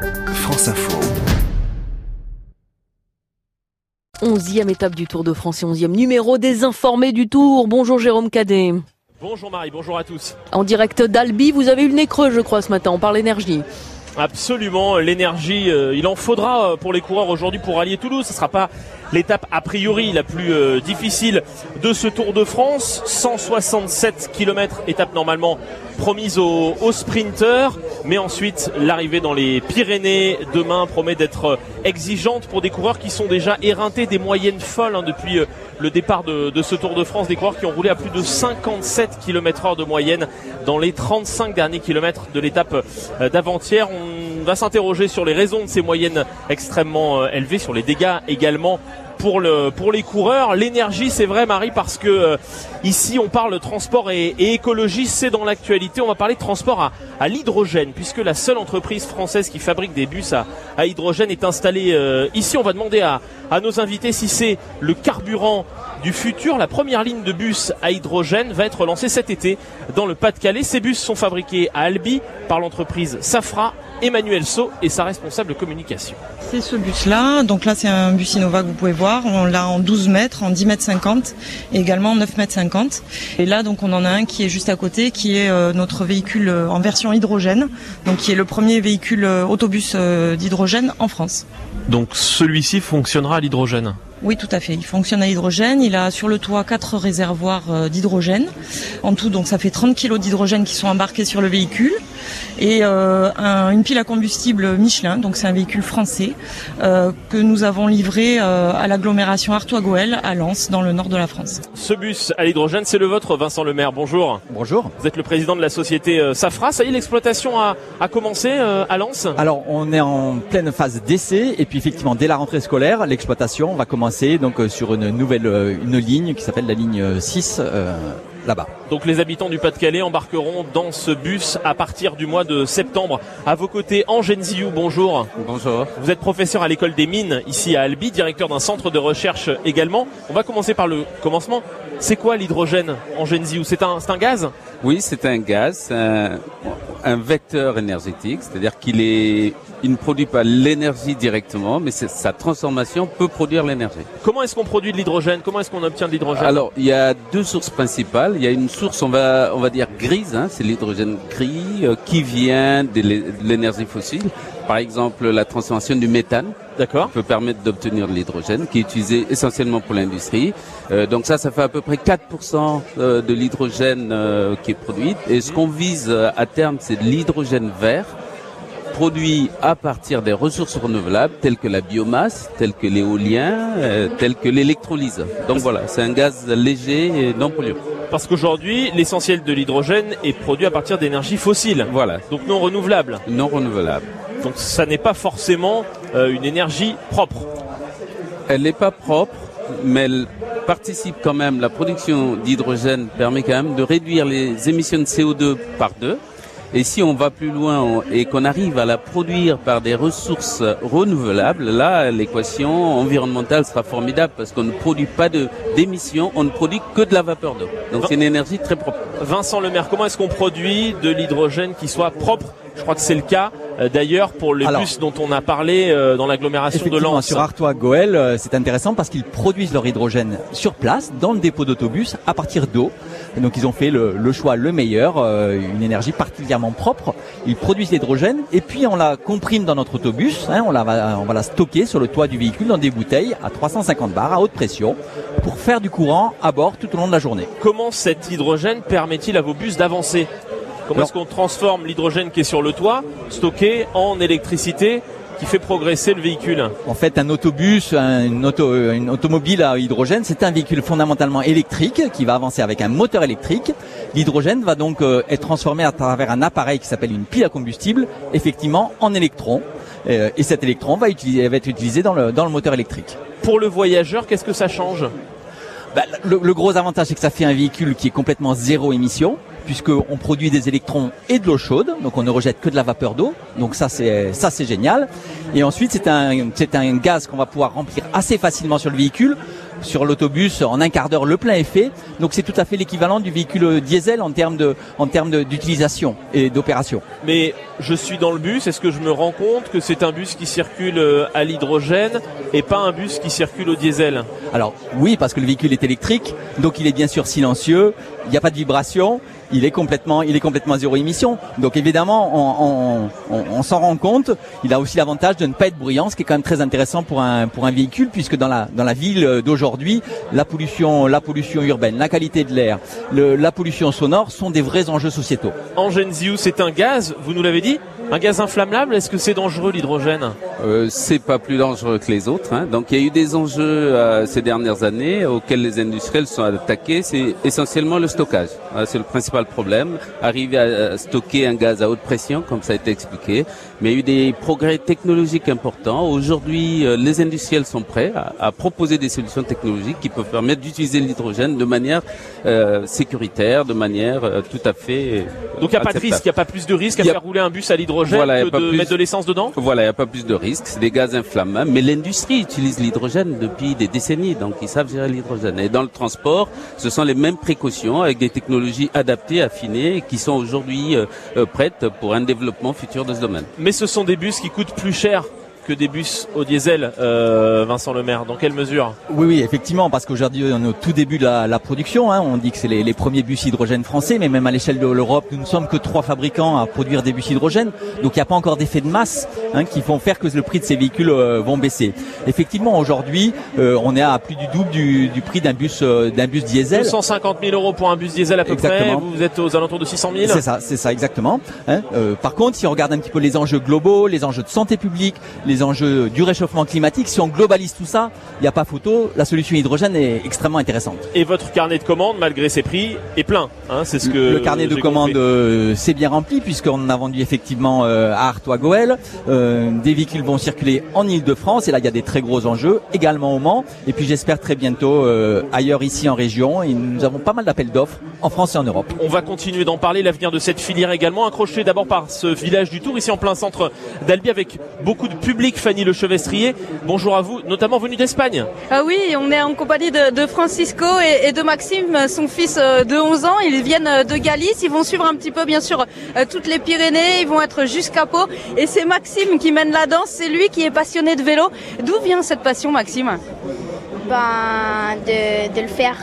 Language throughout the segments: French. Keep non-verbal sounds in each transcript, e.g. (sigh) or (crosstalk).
France Info. Onzième étape du Tour de France et onzième numéro des informés du Tour. Bonjour Jérôme Cadet. Bonjour Marie, bonjour à tous. En direct d'Albi, vous avez eu le nez creux je crois ce matin, on parle énergie. Absolument, l'énergie, euh, il en faudra euh, pour les coureurs aujourd'hui pour rallier Toulouse. Ce ne sera pas l'étape a priori la plus euh, difficile de ce Tour de France. 167 km, étape normalement promise aux, sprinteurs. Mais ensuite, l'arrivée dans les Pyrénées demain promet d'être exigeante pour des coureurs qui sont déjà éreintés des moyennes folles hein, depuis le départ de, ce Tour de France. Des coureurs qui ont roulé à plus de 57 km heure de moyenne dans les 35 derniers kilomètres de l'étape d'avant-hier. Va s'interroger sur les raisons de ces moyennes extrêmement élevées, sur les dégâts également pour le pour les coureurs. L'énergie, c'est vrai, Marie, parce que euh, ici on parle transport et, écologie, c'est dans l'actualité. On va parler de transport à, l'hydrogène, puisque la seule entreprise française qui fabrique des bus à, hydrogène est installée euh, ici. On va demander à, nos invités si c'est le carburant du futur. La première ligne de bus à hydrogène va être lancée cet été dans le Pas-de-Calais. Ces bus sont fabriqués à Albi par l'entreprise Safra. Emmanuel So et sa responsable communication. C'est ce bus-là. Donc là, c'est un bus Innova que vous pouvez voir. On l'a en 12 mètres, en 10 mètres 50 et également en 9 mètres 50. Et là, donc, on en a un qui est juste à côté, qui est euh, notre véhicule euh, en version hydrogène. Donc, qui est le premier véhicule euh, autobus d'hydrogène en France. Donc, celui-ci fonctionnera à l'hydrogène? Oui, tout à fait. Il fonctionne à hydrogène. Il a sur le toit quatre réservoirs d'hydrogène. En tout, donc ça fait 30 kg d'hydrogène qui sont embarqués sur le véhicule et euh, un, une pile à combustible Michelin, donc c'est un véhicule français euh, que nous avons livré euh, à l'agglomération Artois-Goël à Lens, dans le nord de la France. Ce bus à l'hydrogène, c'est le vôtre, Vincent Lemaire. Bonjour. Bonjour. Vous êtes le président de la société Safra. Ça y est, l'exploitation a, a, commencé à Lens? Alors, on est en pleine phase d'essai et puis effectivement, dès la rentrée scolaire, l'exploitation va commencer donc sur une nouvelle une ligne qui s'appelle la ligne 6 là-bas. Donc les habitants du Pas-de-Calais embarqueront dans ce bus à partir du mois de septembre. À vos côtés, Angène Ziou, bonjour. Bonjour. Vous êtes professeur à l'école des mines ici à Albi, directeur d'un centre de recherche également. On va commencer par le commencement. C'est quoi l'hydrogène, Angène Ziou? C'est un, un gaz? Oui, c'est un gaz, un, un vecteur énergétique, c'est-à-dire qu'il est il ne produit pas l'énergie directement, mais sa transformation peut produire l'énergie. Comment est-ce qu'on produit de l'hydrogène? Comment est-ce qu'on obtient de l'hydrogène? Alors, il y a deux sources principales. Il y a une source, on va, on va dire grise, hein, c'est l'hydrogène gris euh, qui vient de l'énergie fossile. Par exemple, la transformation du méthane. D'accord. Peut permettre d'obtenir de l'hydrogène, qui est utilisé essentiellement pour l'industrie. Euh, donc ça, ça fait à peu près 4% euh, de l'hydrogène euh, qui est produit. Et ce qu'on vise à terme, c'est de l'hydrogène vert produit à partir des ressources renouvelables telles que la biomasse, telles que l'éolien, euh, telles que l'électrolyse. Donc voilà, c'est un gaz léger et non polluant. Parce qu'aujourd'hui, l'essentiel de l'hydrogène est produit à partir d'énergie fossile. Voilà. Donc non renouvelable. Non renouvelable. Donc ça n'est pas forcément euh, une énergie propre. Elle n'est pas propre, mais elle participe quand même. La production d'hydrogène permet quand même de réduire les émissions de CO2 par deux. Et si on va plus loin et qu'on arrive à la produire par des ressources renouvelables, là, l'équation environnementale sera formidable parce qu'on ne produit pas d'émissions, on ne produit que de la vapeur d'eau. Donc c'est une énergie très propre. Vincent Lemaire, comment est-ce qu'on produit de l'hydrogène qui soit propre? Je crois que c'est le cas euh, d'ailleurs pour les bus dont on a parlé euh, dans l'agglomération de Lens. Sur Artois Goël, euh, c'est intéressant parce qu'ils produisent leur hydrogène sur place dans le dépôt d'autobus à partir d'eau. Donc ils ont fait le, le choix le meilleur, une énergie particulièrement propre. Ils produisent l'hydrogène et puis on la comprime dans notre autobus. Hein, on, la on va la stocker sur le toit du véhicule dans des bouteilles à 350 bars à haute pression pour faire du courant à bord tout au long de la journée. Comment cet hydrogène permet-il à vos bus d'avancer? Comment est-ce qu'on transforme l'hydrogène qui est sur le toit, stocké en électricité qui fait progresser le véhicule En fait, un autobus, une, auto, une automobile à hydrogène, c'est un véhicule fondamentalement électrique qui va avancer avec un moteur électrique. L'hydrogène va donc euh, être transformé à travers un appareil qui s'appelle une pile à combustible, effectivement en électrons. Euh, et cet électron va, utiliser, va être utilisé dans le, dans le moteur électrique. Pour le voyageur, qu'est-ce que ça change? Bah, le, le, gros avantage, c'est que ça fait un véhicule qui est complètement zéro émission puisqu'on produit des électrons et de l'eau chaude, donc on ne rejette que de la vapeur d'eau, donc ça c'est ça c'est génial. Et ensuite c'est un c'est un gaz qu'on va pouvoir remplir assez facilement sur le véhicule. sur l'autobus en un quart d'heure le plein est fait. Donc c'est tout à fait l'équivalent du véhicule diesel en termes de en termes d'utilisation et d'opération. Mais je suis dans le bus, est-ce que je me rends compte que c'est un bus qui circule euh, à l'hydrogène et pas un bus qui circule au diesel? Alors oui, parce que le véhicule est électrique, donc il est bien sûr silencieux, il n'y a pas de vibration, il est complètement, il est complètement zéro émission. Donc évidemment, on, s'en rend compte. Il a aussi l'avantage de ne pas être bruyant, ce qui est quand même très intéressant pour un pour un véhicule, puisque dans la dans la ville d'aujourd'hui, la pollution, la pollution urbaine, la qualité de l'air, la pollution sonore sont des vrais enjeux sociétaux. Ziou, c'est un gaz, vous nous l'avez dit, un gaz inflammable. Est-ce que c'est dangereux l'hydrogène euh, C'est pas plus dangereux que les autres. Hein. Donc il y a eu des enjeux euh, ces dernières années auxquels les industriels sont attaqués. C'est essentiellement le stockage. c'est le principal problème. Arriver à stocker un gaz à haute pression, comme ça a été expliqué. Mais il y a eu des progrès technologiques importants. Aujourd'hui, euh, les industriels sont prêts à, proposer des solutions technologiques qui peuvent permettre d'utiliser l'hydrogène de manière euh, sécuritaire, de manière euh, tout à fait. Donc il n'y a pas de risque, il n'y a pas plus de risque à faire rouler un bus à l'hydrogène que de mettre de l'essence dedans Voilà, il n'y a pas plus de risque. C'est des gaz inflammables. Mais l'industrie utilise l'hydrogène depuis des décennies, donc ils savent gérer l'hydrogène. Et dans le transport, ce sont les mêmes précautions avec des technologies adaptées, affinées, qui sont aujourd'hui prêtes pour un développement futur de ce domaine mais ce sont des bus qui coûtent plus cher que des bus au diesel, euh, Vincent Lemaire. Dans quelle mesure Oui, oui, effectivement, parce qu'aujourd'hui, on est au tout début de la, production. Hein. On dit que c'est les, premiers bus hydrogène français, mais même à l'échelle de l'Europe, nous ne sommes que trois fabricants à produire des bus hydrogène. Donc, il n'y a pas encore d'effet de masse hein, qui font faire que le prix de ces véhicules euh, vont baisser. Effectivement, aujourd'hui, euh, on est à plus du double du, prix d'un bus d'un bus diesel. 250 000 euros pour un bus diesel à peu près. Vous êtes aux alentours de 600 000. C'est ça, c'est ça exactement. Hein. par contre, si on regarde un petit peu les enjeux globaux, les enjeux de santé publique, les enjeux du réchauffement climatique, si on globalise tout ça, il n'y a pas photo, la solution hydrogène est extrêmement intéressante. Et votre carnet de commandes, malgré ses prix, est plein. Hein, c'est ce que le carnet de commandes euh, c'est bien rempli puisqu'on a vendu effectivement euh, à Artois Goël. Euh, des véhicules vont circuler en Ile-de-France et là il y a des très gros enjeux également au Mans. Et puis j'espère très bientôt ailleurs ici en région. Et nous avons pas mal d'appels d'offres en France et en Europe. On va continuer d'en parler. L'avenir de cette filière également accroché d'abord par ce village du Tour ici en plein centre d'Albi avec beaucoup de public. Fanny Le Chevestrier. Bonjour à vous, notamment venu d'Espagne. Ah oui, on est en compagnie de, Francisco et, de Maxime, son fils euh, de 11 ans. Ils viennent euh, de Galice. Ils vont suivre un petit peu, bien sûr, euh, toutes les Pyrénées. Ils vont être jusqu'à Pau. Et c'est Maxime qui mène la danse. C'est lui qui est passionné de vélo. D'où vient cette passion, Maxime? Ben, de, le faire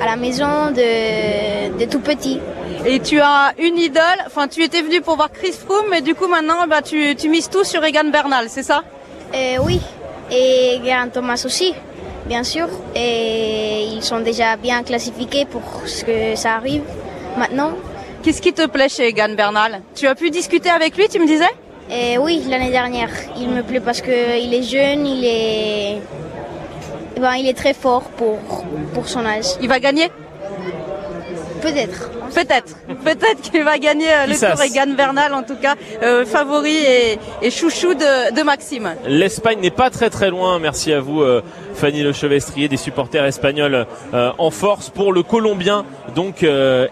à la maison de, tout petit. Et tu as une idole, enfin tu étais venu pour voir Chris Froome, mais du coup maintenant bah, tu, tu mises tout sur Egan Bernal, c'est ça? Euh, oui, et Grand Thomas aussi, bien sûr. Et ils sont déjà bien classifiés pour ce que ça arrive maintenant. Qu'est-ce qui te plaît chez Egan Bernal? Tu as pu discuter avec lui, tu me disais? Et euh, Oui, l'année dernière. Il me plaît parce qu'il est jeune, il est... Ben, il est très fort pour, pour son âge. Il va gagner? Peut-être. Peut-être. Peut-être qu'il va gagner euh, le Tour Egan Bernal, en tout cas, euh, favori et, chouchou de, Maxime. L'Espagne n'est pas très très loin. Merci à vous, euh, Fanny Le Chevestrier, des supporters espagnols en force pour le Colombien. Donc,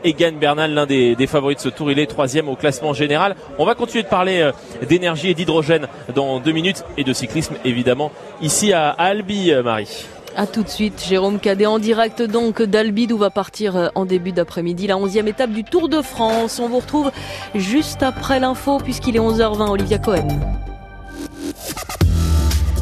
Egan Bernal, l'un des, favoris de ce tour, il est troisième au classement général. On va continuer de parler d'énergie et d'hydrogène dans deux minutes et de cyclisme, évidemment, ici à Albi, Marie. A tout de suite, Jérôme Cadet en direct donc d'Albi où va partir euh, en début d'après-midi la 11e étape du Tour de France. On vous retrouve juste après l'info puisqu'il est 11h20 Olivia Cohen.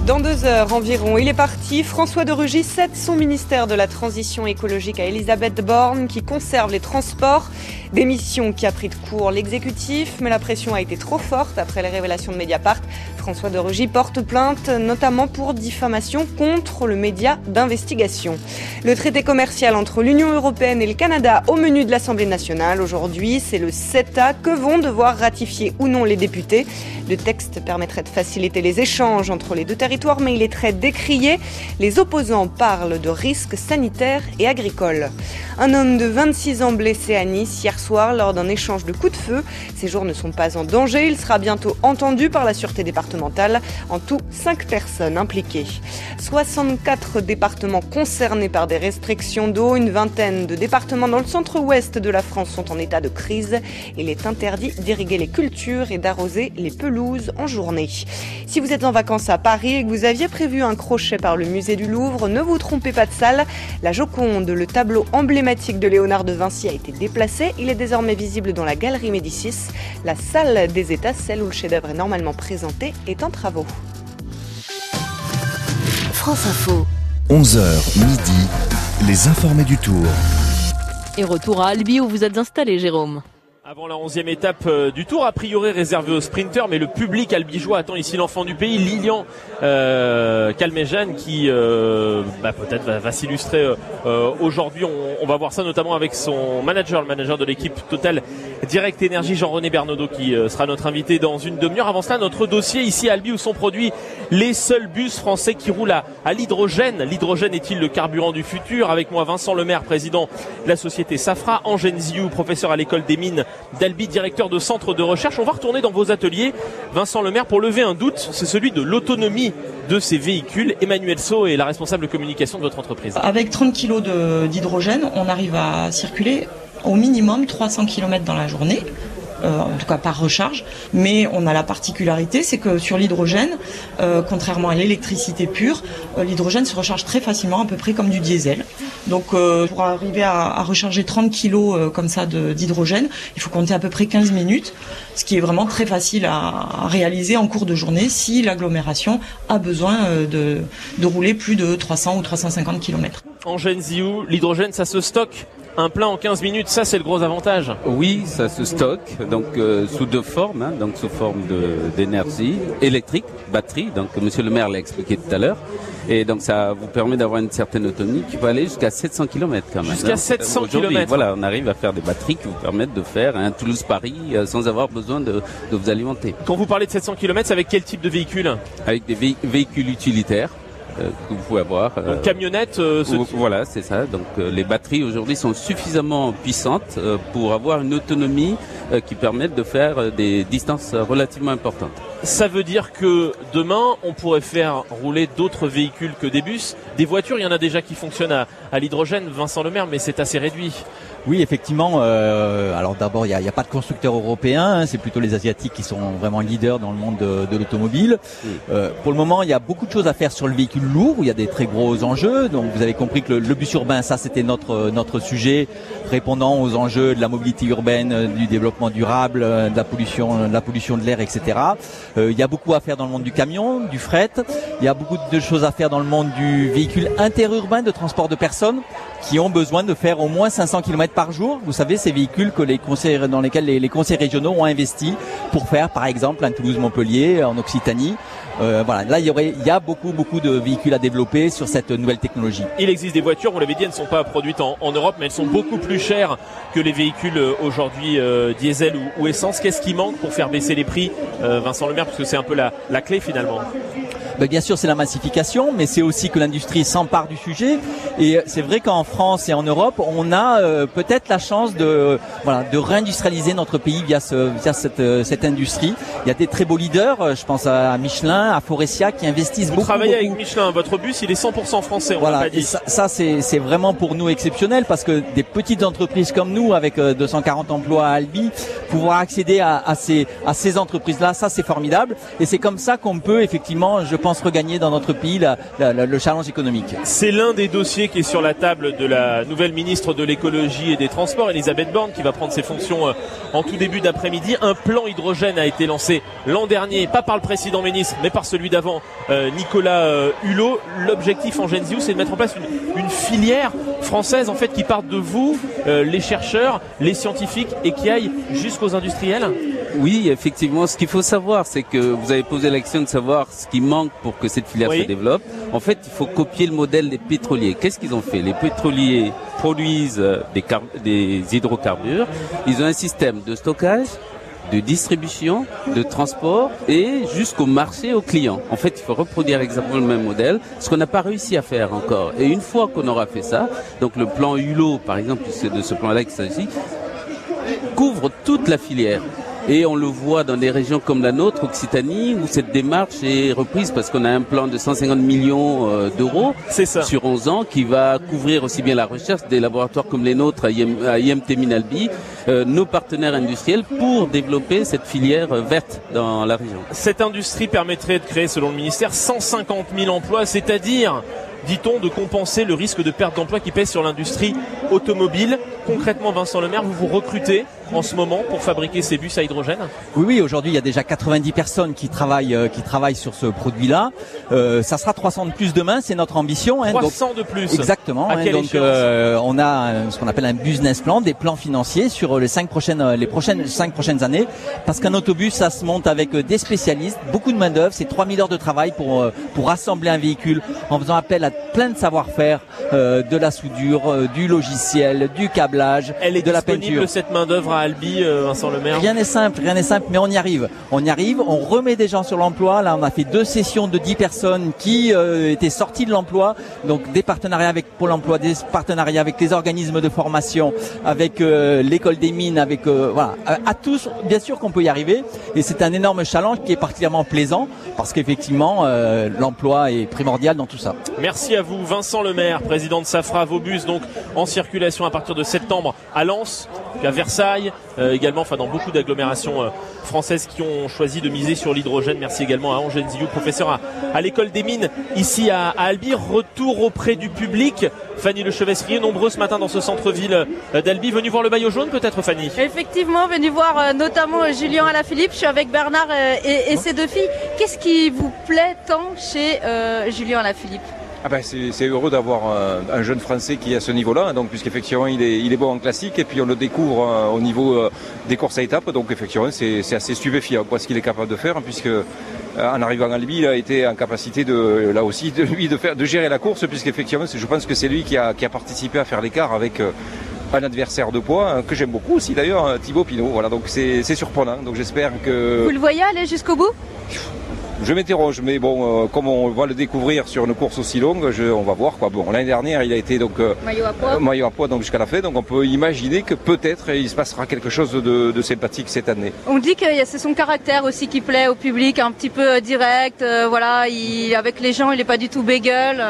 Dans deux heures environ, il est parti. François de Rugy cède son ministère de la Transition écologique à Elisabeth Borne, qui conserve les transports. Démission qui a pris de court l'exécutif, mais la pression a été trop forte après les révélations de Mediapart. François de Rugy porte plainte, notamment pour diffamation contre le média d'investigation. Le traité commercial entre l'Union européenne et le Canada au menu de l'Assemblée nationale aujourd'hui, c'est le CETA que vont devoir ratifier ou non les députés? Le texte permettrait de faciliter les échanges entre les deux territoires, mais il est très décrié. Les opposants parlent de risques sanitaires et agricoles. Un homme de 26 ans blessé à Nice hier soir lors d'un échange de coups de feu. Ses jours ne sont pas en danger. Il sera bientôt entendu par la Sûreté départementale départementale. En tout, 5 personnes impliquées. 64 départements concernés par des restrictions d'eau, une vingtaine de départements dans le centre-ouest de la France sont en état de crise. Il est interdit d'irriguer les cultures et d'arroser les pelouses en journée. Si vous êtes en vacances à Paris et que vous aviez prévu un crochet par le musée du Louvre, ne vous trompez pas de salle. La Joconde, le tableau emblématique de Léonard de Vinci, a été déplacé. Il est désormais visible dans la galerie Médicis. La salle des États, celle où le chef-d'œuvre est normalement présenté, est en travaux. France Info. 11h midi, les informés du tour. Et retour à Albi où vous êtes installé, Jérôme. Avant la onzième étape euh, du tour, a priori réservée aux sprinters, mais le public albigeois attend ici l'enfant du pays, Lilian euh, Calmejane, qui euh, bah, peut-être va, s'illustrer euh, aujourd'hui. On, va voir ça notamment avec son manager, le manager de l'équipe Total Direct Énergie, Jean-René Bernaudot, qui sera notre invité dans une demi-heure. Avant cela, notre dossier ici à Albi où sont produits les seuls bus français qui roulent à, à l'hydrogène. L'hydrogène est-il le carburant du futur? Avec moi, Vincent Lemaire, président de la société Safra, Angène Ziou, professeur à l'école des mines d'Albi, directeur de centre de recherche. On va retourner dans vos ateliers, Vincent Lemaire, pour lever un doute, c'est celui de l'autonomie de ces véhicules. Emmanuel So est la responsable de communication de votre entreprise. Avec 30 kg d'hydrogène, on arrive à circuler au minimum 300 km dans la journée. Euh, en tout cas par recharge. Mais on a la particularité, c'est que sur l'hydrogène, euh, contrairement à l'électricité pure, euh, l'hydrogène se recharge très facilement, à peu près comme du diesel. Donc pour arriver à, recharger 30 kg comme ça d'hydrogène, il faut compter à peu près 15 minutes, ce qui est vraiment très facile à, réaliser en cours de journée si l'agglomération a besoin de, de rouler plus de 300 ou 350 km. En Genziou, l'hydrogène, ça se stocke un plein en 15 minutes, ça c'est le gros avantage. Oui, ça se stocke donc euh, sous deux formes, hein, donc sous forme d'énergie électrique, batterie. Donc Monsieur le Maire l'a expliqué tout à l'heure. Et donc ça vous permet d'avoir une certaine autonomie qui peut aller jusqu'à 700 km quand même. Jusqu'à 700 km. Voilà, on arrive à faire des batteries qui vous permettent de faire un Toulouse-Paris euh, sans avoir besoin de, de, vous alimenter. Quand vous parlez de 700 km, c'est avec quel type de véhicule? Avec des véhicules utilitaires. Euh, que vous pouvez avoir. Donc camionnette. Euh, voilà, c'est ça. Donc euh, les batteries aujourd'hui sont suffisamment puissantes pour avoir une autonomie qui permette de faire des distances relativement importantes. Ça veut dire que demain, on pourrait faire rouler d'autres véhicules que des bus. Des voitures, il y en a déjà qui fonctionnent à, à l'hydrogène, Vincent Lemaire, mais c'est assez réduit. Oui, effectivement. Euh, alors d'abord, il n'y a, a, pas de constructeurs européens. Hein, c'est plutôt les Asiatiques qui sont vraiment leaders dans le monde de, de l'automobile. Euh, pour le moment, il y a beaucoup de choses à faire sur le véhicule lourd, où il y a des très gros enjeux. Donc vous avez compris que le, le bus urbain, ça c'était notre notre sujet, répondant aux enjeux de la mobilité urbaine, euh, du développement durable, euh, de la pollution, de la pollution de l'air, etc. Euh, il y a beaucoup à faire dans le monde du camion, du fret. Il y a beaucoup de choses à faire dans le monde du véhicule interurbain de transport de personnes qui ont besoin de faire au moins 500 km par jour. Vous savez, ces véhicules que les conseils, dans lesquels les, conseils régionaux ont investi pour faire, par exemple, un Toulouse-Montpellier en Occitanie. Euh, voilà, là il y aurait, il y a beaucoup beaucoup de véhicules à développer sur cette nouvelle technologie. Il existe des voitures, vous l'avez dit, elles ne sont pas produites en, Europe, mais elles sont beaucoup plus chères que les véhicules euh, aujourd'hui euh, diesel ou, essence. Qu'est-ce qui manque pour faire baisser les prix, Vincent Lemaire, parce que c'est un peu la, la clé finalement? Ben, bien sûr, c'est la massification, mais c'est aussi que l'industrie s'empare du sujet. Et c'est vrai qu'en France et en Europe, on a euh, peut-être la chance de voilà de réindustrialiser notre pays via ce via cette euh, cette industrie. Il y a des très beaux leaders. Euh, je pense à Michelin, à Forestia, qui investissent Vous beaucoup. Travaillez avec Michelin. Votre bus, il est 100% français. On voilà. Pas dit. Et ça, ça c'est c'est vraiment pour nous exceptionnel parce que des petites entreprises comme nous, avec 240 emplois à Albi, pouvoir accéder à, à ces à ces entreprises là, ça c'est formidable. Et c'est comme ça qu'on peut effectivement, je pense regagner dans notre pays le challenge économique. C'est l'un des dossiers qui est sur la table de la nouvelle ministre de l'écologie et des transports, Elisabeth Borne, qui va prendre ses fonctions euh, en tout début d'après-midi. Un plan hydrogène a été lancé l'an dernier, pas par le précédent ministre, mais par celui d'avant, euh, Nicolas euh, Hulot. L'objectif en Genziou, c'est de mettre en place une, filière française en fait qui parte de vous, les chercheurs, les scientifiques, et qui aille jusqu'aux industriels. Oui, effectivement. Ce qu'il faut savoir, c'est que vous avez posé l'action de savoir ce qui manque pour que cette filière se développe. En fait, il faut copier le modèle des pétroliers. Qu'est-ce qu'ils ont fait? Les pétroliers produisent euh, des, des hydrocarbures. Ils ont un système de stockage, de distribution, de transport et jusqu'au marché aux clients. En fait, il faut reproduire exactement le même modèle, ce qu'on n'a pas réussi à faire encore. Et une fois qu'on aura fait ça, donc le plan Hulot, par exemple, c'est de ce plan-là qu'il s'agit, couvre toute la filière Et on le voit dans des régions comme la nôtre, Occitanie, où cette démarche est reprise parce qu'on a un plan de 150 millions euh, d'euros sur 11 ans qui va couvrir aussi bien la recherche des laboratoires comme les nôtres à, IMT Minalbi, euh, nos partenaires industriels pour développer cette filière verte dans la région. Cette industrie permettrait de créer, selon le ministère, 150 000 emplois, c'est-à-dire dit-on, de compenser le risque de perte d'emploi qui pèse sur l'industrie automobile. Concrètement, Vincent Lemaire, vous vous recrutez en ce moment pour fabriquer ces bus à hydrogène? Oui, oui. Aujourd'hui, il y a déjà 90 personnes qui travaillent, euh, qui travaillent sur ce produit-là. Euh, ça sera 300 de plus demain, c'est notre ambition. Hein, 300 de plus. Exactement. À hein, donc, euh, on a ce qu'on appelle un business plan, des plans financiers sur les cinq prochaines, les prochaines cinq prochaines années, parce qu'un autobus, ça se monte avec des spécialistes, beaucoup de main d'œuvre, c'est 3000 heures de travail pour pour assembler un véhicule en faisant appel à plein de savoir-faire, de la soudure, du logiciel, du câblage, Elle est de la peinture. cette main d'œuvre à Albi, euh, Vincent Lemaire Rien n'est simple, rien n'est simple, mais on y arrive. On y arrive, on remet des gens sur l'emploi. Là, on a fait deux sessions de 10 personnes qui euh, étaient sorties de l'emploi. Donc des partenariats avec Pôle emploi, des partenariats avec les organismes de formation, avec euh, l'école des mines, avec voilà, à, tous, bien sûr qu'on peut y arriver. Et c'est un énorme challenge qui est particulièrement plaisant parce qu'effectivement, l'emploi est primordial dans tout ça. Merci à vous, Vincent Lemaire, président de Safra Vobus, donc en circulation à partir de septembre à Lens, à Versailles, euh, également, enfin dans beaucoup d'agglomérations euh, françaises qui ont choisi de miser sur l'hydrogène. Merci également à Angèle Zillou, professeur à, l'école des mines ici à, Albi. Retour auprès du public. Fanny Le Chevesrier, nombreux ce matin dans ce centre-ville euh, d'Albi, venu voir le maillot jaune peut-être Fanny? Effectivement, venu voir notamment Julien Alaphilippe. Je suis avec Bernard et, ses deux filles. Qu'est-ce qui vous plaît tant chez Julien Alaphilippe? Ah ben c'est heureux d'avoir un, jeune Français qui est à ce niveau-là, donc puisqu'effectivement il est, bon en classique et puis on le découvre euh, au niveau euh, des courses à étapes, donc effectivement c'est assez stupéfiant quoi ce qu'il est capable de faire, puisque euh, en arrivant à Albi, il a été en capacité de là aussi de lui de faire de gérer la course, puisqu'effectivement je pense que c'est lui qui a, qui a participé à faire l'écart avec un adversaire de poids hein, que j'aime beaucoup aussi d'ailleurs, Thibaut Pinot. Voilà, donc c'est surprenant. Donc j'espère que. Vous le voyez aller jusqu'au bout? Je m'interroge, mais bon, euh, comme on va le découvrir sur une course aussi longue, on va voir quoi. Bon, l'année dernière, il a été donc euh, maillot à poids, euh, maillot à poids donc jusqu'à la fin, donc on peut imaginer que peut-être il se passera quelque chose de, sympathique cette année. On dit que c'est son caractère aussi qui plaît au public, un petit peu direct, voilà, il, avec les gens, il n'est pas du tout bégueule.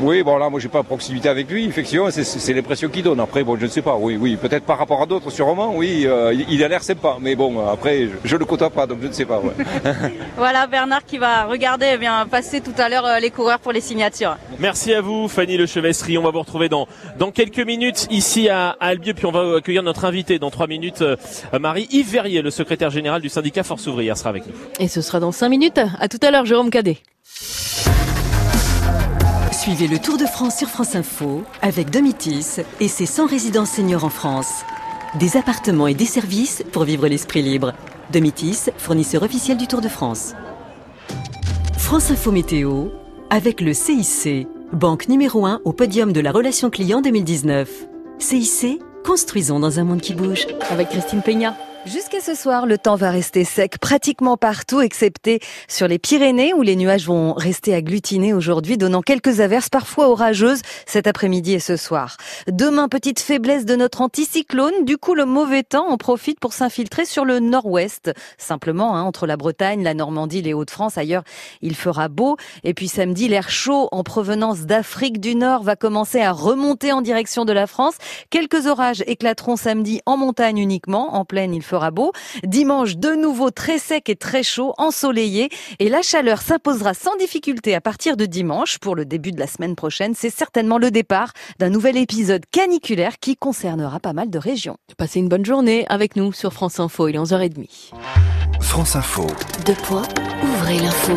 Oui, bon là, moi j'ai pas proximité avec lui, effectivement, c'est l'impression qu'il donne. Après, bon, je ne sais pas, oui, oui, peut-être par rapport à d'autres sûrement, oui, euh, il a l'air sympa, mais bon, après, je, ne le côtoie pas, donc je ne sais pas. (laughs) (laughs) voilà, Bernard qui va regarder, eh bien passer tout à l'heure euh, les coureurs pour les signatures. Merci à vous, Fanny Le Chevesserie. On va vous retrouver dans dans quelques minutes ici à, Albieux, puis on va accueillir notre invité dans trois minutes, euh, Marie-Yves Verrier, le secrétaire général du syndicat Force Ouvrière, sera avec nous. Et ce sera dans cinq minutes. À tout à l'heure, Jérôme Cadet. Suivez le Tour de France sur France Info avec Domitis et ses 100 résidences seniors en France. Des appartements et des services pour vivre l'esprit libre. Domitis, fournisseur officiel du Tour de France. France Info Météo avec le CIC, banque numéro 1 au podium de la relation client 2019. CIC, construisons dans un monde qui bouge. Avec Christine Peña. Jusqu'à ce soir, le temps va rester sec pratiquement partout, excepté sur les Pyrénées où les nuages vont rester agglutinés aujourd'hui, donnant quelques averses parfois orageuses cet après-midi et ce soir. Demain, petite faiblesse de notre anticyclone. Du coup, le mauvais temps en profite pour s'infiltrer sur le nord-ouest. Simplement, hein, entre la Bretagne, la Normandie, les Hauts-de-France. Ailleurs, il fera beau. Et puis samedi, l'air chaud en provenance d'Afrique du Nord va commencer à remonter en direction de la France. Quelques orages éclateront samedi en montagne uniquement. En plaine, il fera beau. Dimanche, de nouveau très sec et très chaud, ensoleillé. Et la chaleur s'imposera sans difficulté à partir de dimanche. Pour le début de la semaine prochaine, c'est certainement le départ d'un nouvel épisode caniculaire qui concernera pas mal de régions. Passez une bonne journée avec nous sur France Info. Il est 11h30. France Info. De poids, ouvrez l'info.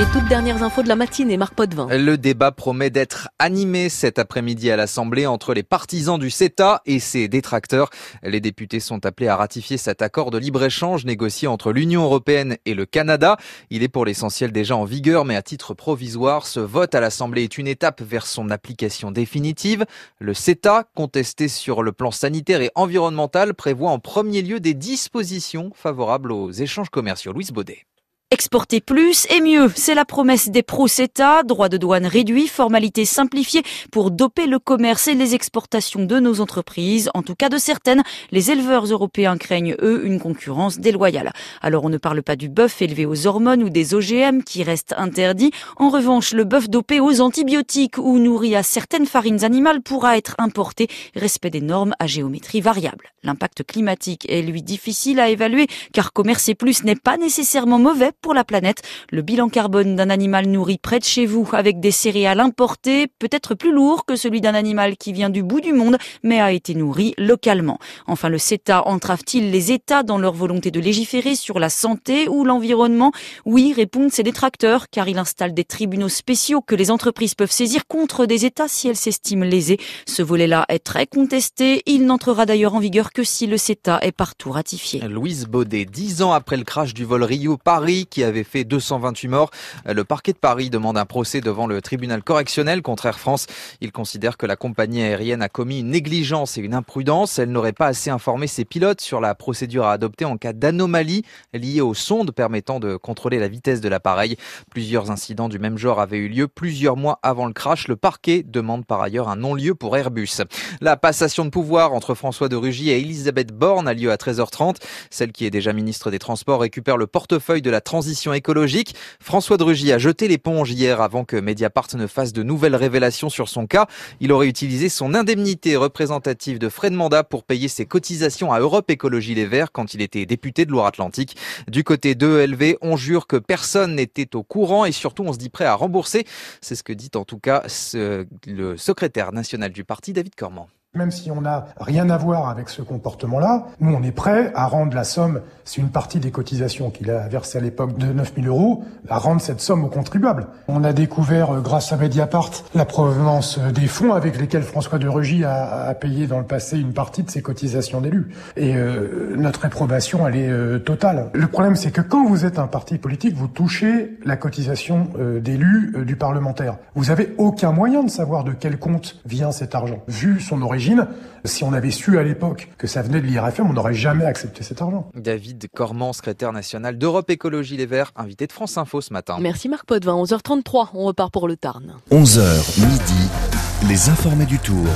Les toutes dernières infos de la matinée, Marc Potvin. Le débat promet d'être animé cet après-midi à l'Assemblée entre les partisans du CETA et ses détracteurs. Les députés sont appelés à ratifier cet accord de libre-échange négocié entre l'Union européenne et le Canada. Il est pour l'essentiel déjà en vigueur, mais à titre provisoire, ce vote à l'Assemblée est une étape vers son application définitive. Le CETA, contesté sur le plan sanitaire et environnemental, prévoit en premier lieu des dispositions favorables aux échanges commerciaux. Louise Baudet. Exporter plus et mieux, c'est la promesse des pro-CETA, droits de douane réduits, formalités simplifiées pour doper le commerce et les exportations de nos entreprises, en tout cas de certaines. Les éleveurs européens craignent, eux, une concurrence déloyale. Alors on ne parle pas du bœuf élevé aux hormones ou des OGM qui restent interdits. En revanche, le bœuf dopé aux antibiotiques ou nourri à certaines farines animales pourra être importé, respect des normes à géométrie variable. L'impact climatique est lui difficile à évaluer car commercer plus n'est pas nécessairement mauvais pour la planète. Le bilan carbone d'un animal nourri près de chez vous avec des céréales importées peut être plus lourd que celui d'un animal qui vient du bout du monde mais a été nourri localement. Enfin, le CETA entrave-t-il les États dans leur volonté de légiférer sur la santé ou l'environnement? Oui, répondent ces détracteurs car il installe des tribunaux spéciaux que les entreprises peuvent saisir contre des États si elles s'estiment lésées. Ce volet-là est très contesté. Il n'entrera d'ailleurs en vigueur que si le CETA est partout ratifié. Louise Baudet, dix ans après le crash du vol Rio-Paris qui avait fait 228 morts, le parquet de Paris demande un procès devant le tribunal correctionnel contre Air France. Il considère que la compagnie aérienne a commis une négligence et une imprudence. Elle n'aurait pas assez informé ses pilotes sur la procédure à adopter en cas d'anomalie liée aux sondes permettant de contrôler la vitesse de l'appareil. Plusieurs incidents du même genre avaient eu lieu plusieurs mois avant le crash. Le parquet demande par ailleurs un non-lieu pour Airbus. La passation de pouvoir entre François de Rugy et Elisabeth Borne a lieu à 13h30. Celle qui est déjà ministre des Transports récupère le portefeuille de la transition écologique. François de Rugy a jeté l'éponge hier avant que Mediapart ne fasse de nouvelles révélations sur son cas. Il aurait utilisé son indemnité représentative de frais de mandat pour payer ses cotisations à Europe Écologie Les Verts quand il était député de Loire-Atlantique. Du côté d'ELV, on jure que personne n'était au courant et surtout on se dit prêt à rembourser. C'est ce que dit en tout cas le secrétaire national du parti, David Cormand. Même si on n'a rien à voir avec ce comportement-là, nous, on est prêt à rendre la somme, c'est une partie des cotisations qu'il a versées à l'époque de 9000 euros, à rendre cette somme aux contribuables. On a découvert, euh, grâce à Mediapart, la provenance euh, des fonds avec lesquels François de Rugy a, payé dans le passé une partie de ses cotisations d'élus. Et euh, notre réprobation, elle est euh, totale. Le problème, c'est que quand vous êtes un parti politique, vous touchez la cotisation euh, d'élus du parlementaire. Vous avez aucun moyen de savoir de quel compte vient cet argent. Vu son origine, si on avait su à l'époque que ça venait de l'IRFM, on n'aurait jamais accepté cet argent. David Cormand, secrétaire national d'Europe Écologie Les Verts, invité de France Info ce matin. Merci Marc Potvin, 11h33, on repart pour le Tarn. 11h midi, les informés du Tour.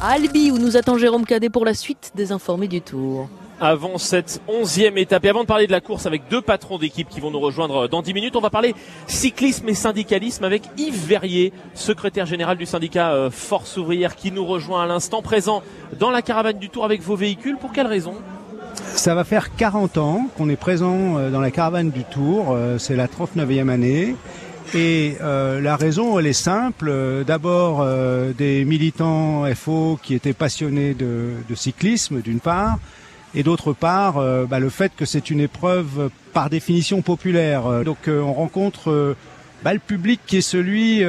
Albi, où nous attend Jérôme Cadet pour la suite des informés du Tour avant cette onzième étape. Et avant de parler de la course avec deux patrons d'équipe qui vont nous rejoindre dans dix minutes, on va parler cyclisme et syndicalisme avec Yves Verrier, secrétaire général du syndicat euh, Force ouvrière qui nous rejoint à l'instant présent dans la caravane du Tour avec vos véhicules. Pour quelle raison? Ça va faire 40 ans qu'on est présent euh, dans la caravane du Tour. Euh, c'est la 39e année. Et euh, la raison, elle est simple. D'abord, euh, des militants FO qui étaient passionnés de, de cyclisme, d'une part, et d'autre part euh, bah, le fait que c'est une épreuve par définition populaire. Donc euh, on rencontre euh, bah, le public qui est celui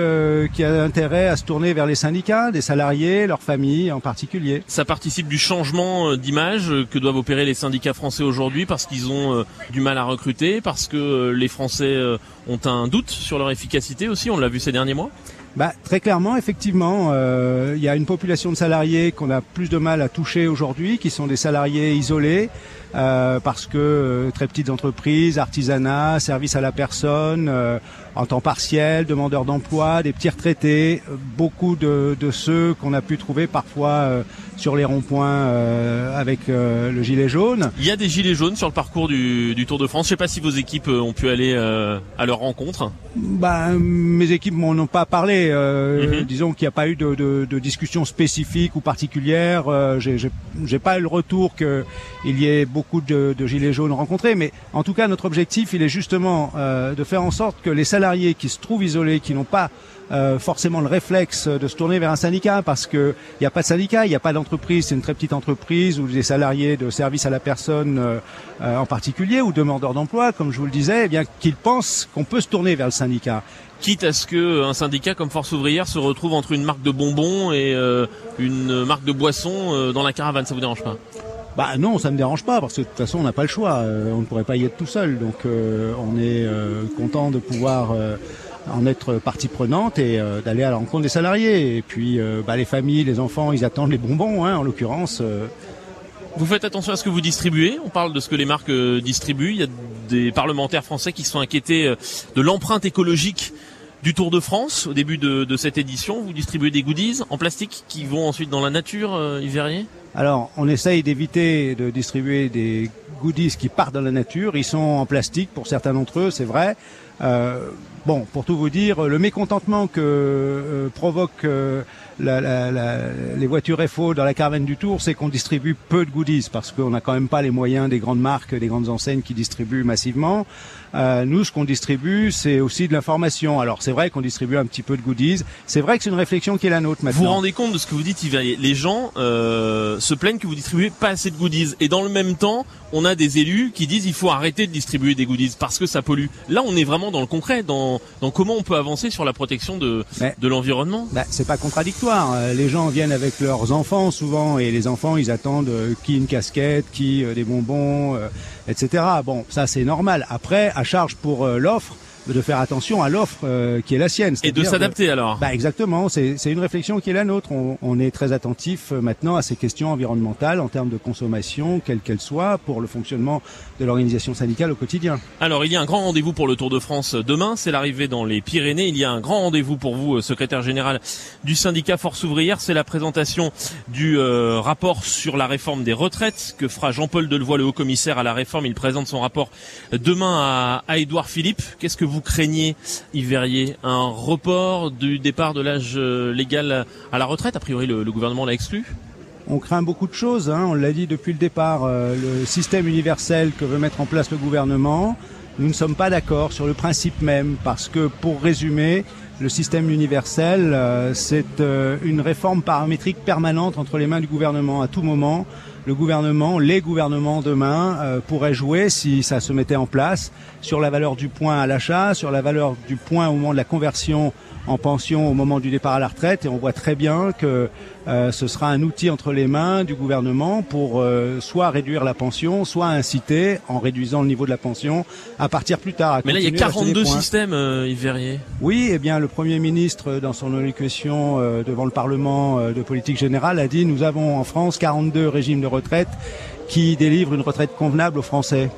qui a intérêt à se tourner vers les syndicats, des salariés, leurs familles en particulier. Ça participe du changement d'image que doivent opérer les syndicats français aujourd'hui parce qu'ils ont du mal à recruter, parce que les Français ont un doute sur leur efficacité aussi, on l'a vu ces derniers mois bah, Très clairement, effectivement, euh, il y a une population de salariés qu'on a plus de mal à toucher aujourd'hui, qui sont des salariés isolés, euh, parce que euh, très petites entreprises, artisanat, services à la personne, en temps partiel, demandeurs d'emploi, des petits retraités, beaucoup de, ceux qu'on a pu trouver parfois sur les ronds-points avec le gilet jaune. Il y a des gilets jaunes sur le parcours du, du Tour de France. Je ne sais pas si vos équipes ont pu aller à leur rencontre. Bah, mes équipes m'en ont pas parlé. Mm -hmm. Disons qu'il n'y a pas eu de, de, de, discussion spécifique ou particulière. J'ai pas eu le retour qu'il y ait beaucoup beaucoup de, de, gilets jaunes rencontrés, mais en tout cas notre objectif il est justement euh, de faire en sorte que les salariés qui se trouvent isolés, qui n'ont pas euh, forcément le réflexe de se tourner vers un syndicat parce que il n'y a pas de syndicat, il n'y a pas d'entreprise, c'est une très petite entreprise ou des salariés de service à la personne euh, euh, en particulier ou demandeurs d'emploi, comme je vous le disais, eh bien qu'ils pensent qu'on peut se tourner vers le syndicat. Quitte à ce que un syndicat comme Force ouvrière se retrouve entre une marque de bonbons et euh, une marque de boissons euh, dans la caravane, ça vous dérange pas? Bah non, ça me dérange pas parce que de toute façon on n'a pas le choix. Euh, on ne pourrait pas y être tout seul, donc euh, on est euh, content de pouvoir euh, en être partie prenante et euh, d'aller à la rencontre des salariés. Et puis bah, les familles, les enfants, ils attendent les bonbons, hein, en l'occurrence. Vous faites attention à ce que vous distribuez. On parle de ce que les marques distribuent. Il y a des parlementaires français qui sont inquiétés euh, de l'empreinte écologique du Tour de France au début de, de, cette édition. Vous distribuez des goodies en plastique qui vont ensuite dans la nature, euh, Yves Alors, on essaye d'éviter de distribuer des goodies qui partent dans la nature. Ils sont en plastique pour certains d'entre eux, c'est vrai. Euh, bon, pour tout vous dire, le mécontentement que euh, provoque euh, les voitures FO dans la caravane du Tour, c'est qu'on distribue peu de goodies parce qu'on n'a quand même pas les moyens des grandes marques, des grandes enseignes qui distribuent massivement. Euh, nous, ce qu'on distribue, c'est aussi de l'information. Alors, c'est vrai qu'on distribue un petit peu de goodies. C'est vrai que c'est une réflexion qui est la nôtre maintenant. Vous vous rendez compte de ce que vous dites, Yves Les gens euh, se plaignent que vous distribuez pas assez de goodies. Et dans le même temps, on a des élus qui disent il faut arrêter de distribuer des goodies parce que ça pollue. Là, on est vraiment dans le concret, dans, dans comment on peut avancer sur la protection de, de l'environnement. Bah, c'est pas contradictoire. Euh, les gens viennent avec leurs enfants souvent et les enfants, ils attendent euh, qui une casquette, qui des bonbons, etc. Bon, ça c'est normal. Après, à charge pour euh, l'offre de faire attention à l'offre euh, qui est la sienne. Et de s'adapter alors. Bah exactement, c'est une réflexion qui est la nôtre. On, on est très attentif euh, maintenant à ces questions environnementales en termes de consommation, quelle qu'elle soit, pour le fonctionnement de l'organisation syndicale au quotidien. Alors il y a un grand rendez-vous pour le Tour de France demain, c'est l'arrivée dans les Pyrénées. Il y a un grand rendez-vous pour vous, euh, secrétaire général du syndicat Force ouvrière, c'est la présentation du rapport sur la réforme des retraites que fera Jean-Paul Delevoye, le haut-commissaire à la réforme. Il présente son rapport demain à, à Édouard Philippe. Qu'est-ce que vous craignez, Yves Verrier Un report du départ de l'âge euh, légal à la retraite? A priori, le, gouvernement l'a exclu. On craint beaucoup de choses, hein. on l'a dit depuis le départ, euh, le système universel que veut mettre en place le gouvernement, nous ne sommes pas d'accord sur le principe même, parce que pour résumer, le système universel, euh, c'est une réforme paramétrique permanente entre les mains du gouvernement. À tout moment le gouvernement, les gouvernements demain euh, pourraient jouer si ça se mettait en place sur la valeur du point à l'achat, sur la valeur du point au moment de la conversion en pension au moment du départ à la retraite et on voit très bien que euh, ce sera un outil entre les mains du gouvernement pour euh, soit réduire la pension, soit inciter en réduisant le niveau de la pension à partir plus tard. Mais là il y a 42 systèmes, euh, Yves Verrier. Oui, eh bien le Premier ministre dans son allocution devant le Parlement de politique générale a dit nous avons en France 42 régimes de retraite qui délivrent une retraite convenable aux Français.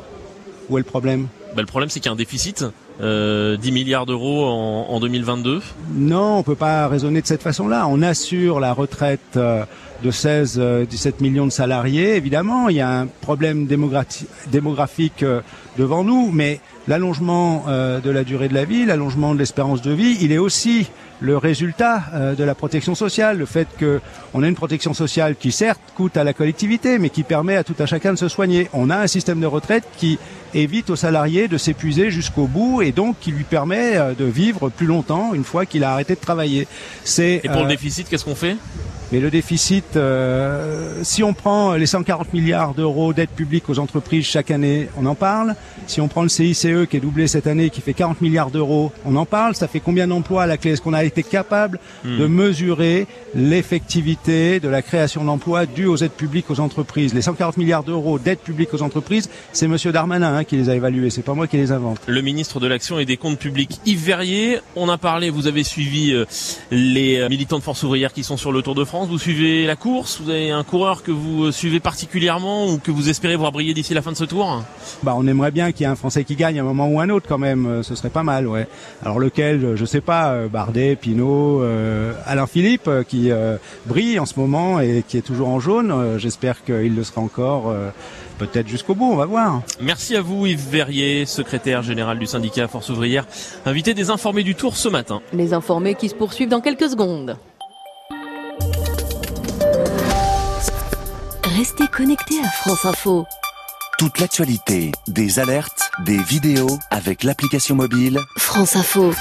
Où est le problème? Ben, Le problème, c'est qu'il y a un déficit. Euh, 10 milliards d'euros en, en, 2022 Non, on peut pas raisonner de cette façon-là. On assure la retraite euh, de 16, 17 euh, millions de salariés. Évidemment, il y a un problème démographique euh, devant nous, mais l'allongement de la durée de la vie, l'allongement de l'espérance de vie, il est aussi le résultat de la protection sociale, le fait qu'on a une protection sociale qui certes coûte à la collectivité, mais qui permet à tout un chacun de se soigner. On a un système de retraite qui évite aux salariés de s'épuiser jusqu'au bout et donc qui lui permet euh, de vivre plus longtemps une fois qu'il a arrêté de travailler. C'est et pour le euh, déficit, qu'est-ce qu'on fait? mais le déficit, euh, si on prend les 140 milliards d'euros d'aide publique aux entreprises chaque année, on en parle. Si on prend le CICE qui est doublé cette année, qui fait 40 milliards d'euros, on en parle. Ça fait combien d'emplois à la clé? Est-ce qu'on a été capable hmm. de mesurer l'effectivité de la création d'emplois due aux aides publiques aux entreprises? Les 140 milliards d'euros d'aide publique aux entreprises, c'est Monsieur Darmanin hein, qui les a évalués. C'est pas moi qui les invente. Le ministre de l'Action et des Comptes Publics, Yves Verrier, on a parlé. Vous avez suivi euh, les euh, militants de Force ouvrière qui sont sur le Tour de France vous suivez la course? Vous avez un coureur que vous suivez particulièrement ou que vous espérez voir briller d'ici la fin de ce tour? Bah, on aimerait bien qu'il y ait un Français qui gagne à un moment ou un autre quand même. Euh, ce serait pas mal, ouais. Alors lequel? Je sais pas. Euh, Bardet, Pinot, euh, Alain Philippe qui brille en ce moment et qui est toujours en jaune. J'espère qu'il le sera encore peut-être jusqu'au bout, on va voir. Merci à vous Yves Verrier, secrétaire général du syndicat Force ouvrière, invité des informés du Tour ce matin. Les informés qui se poursuivent dans quelques secondes. Restez connectés à France Info. Toute l'actualité, des alertes, des vidéos avec l'application mobile France Info.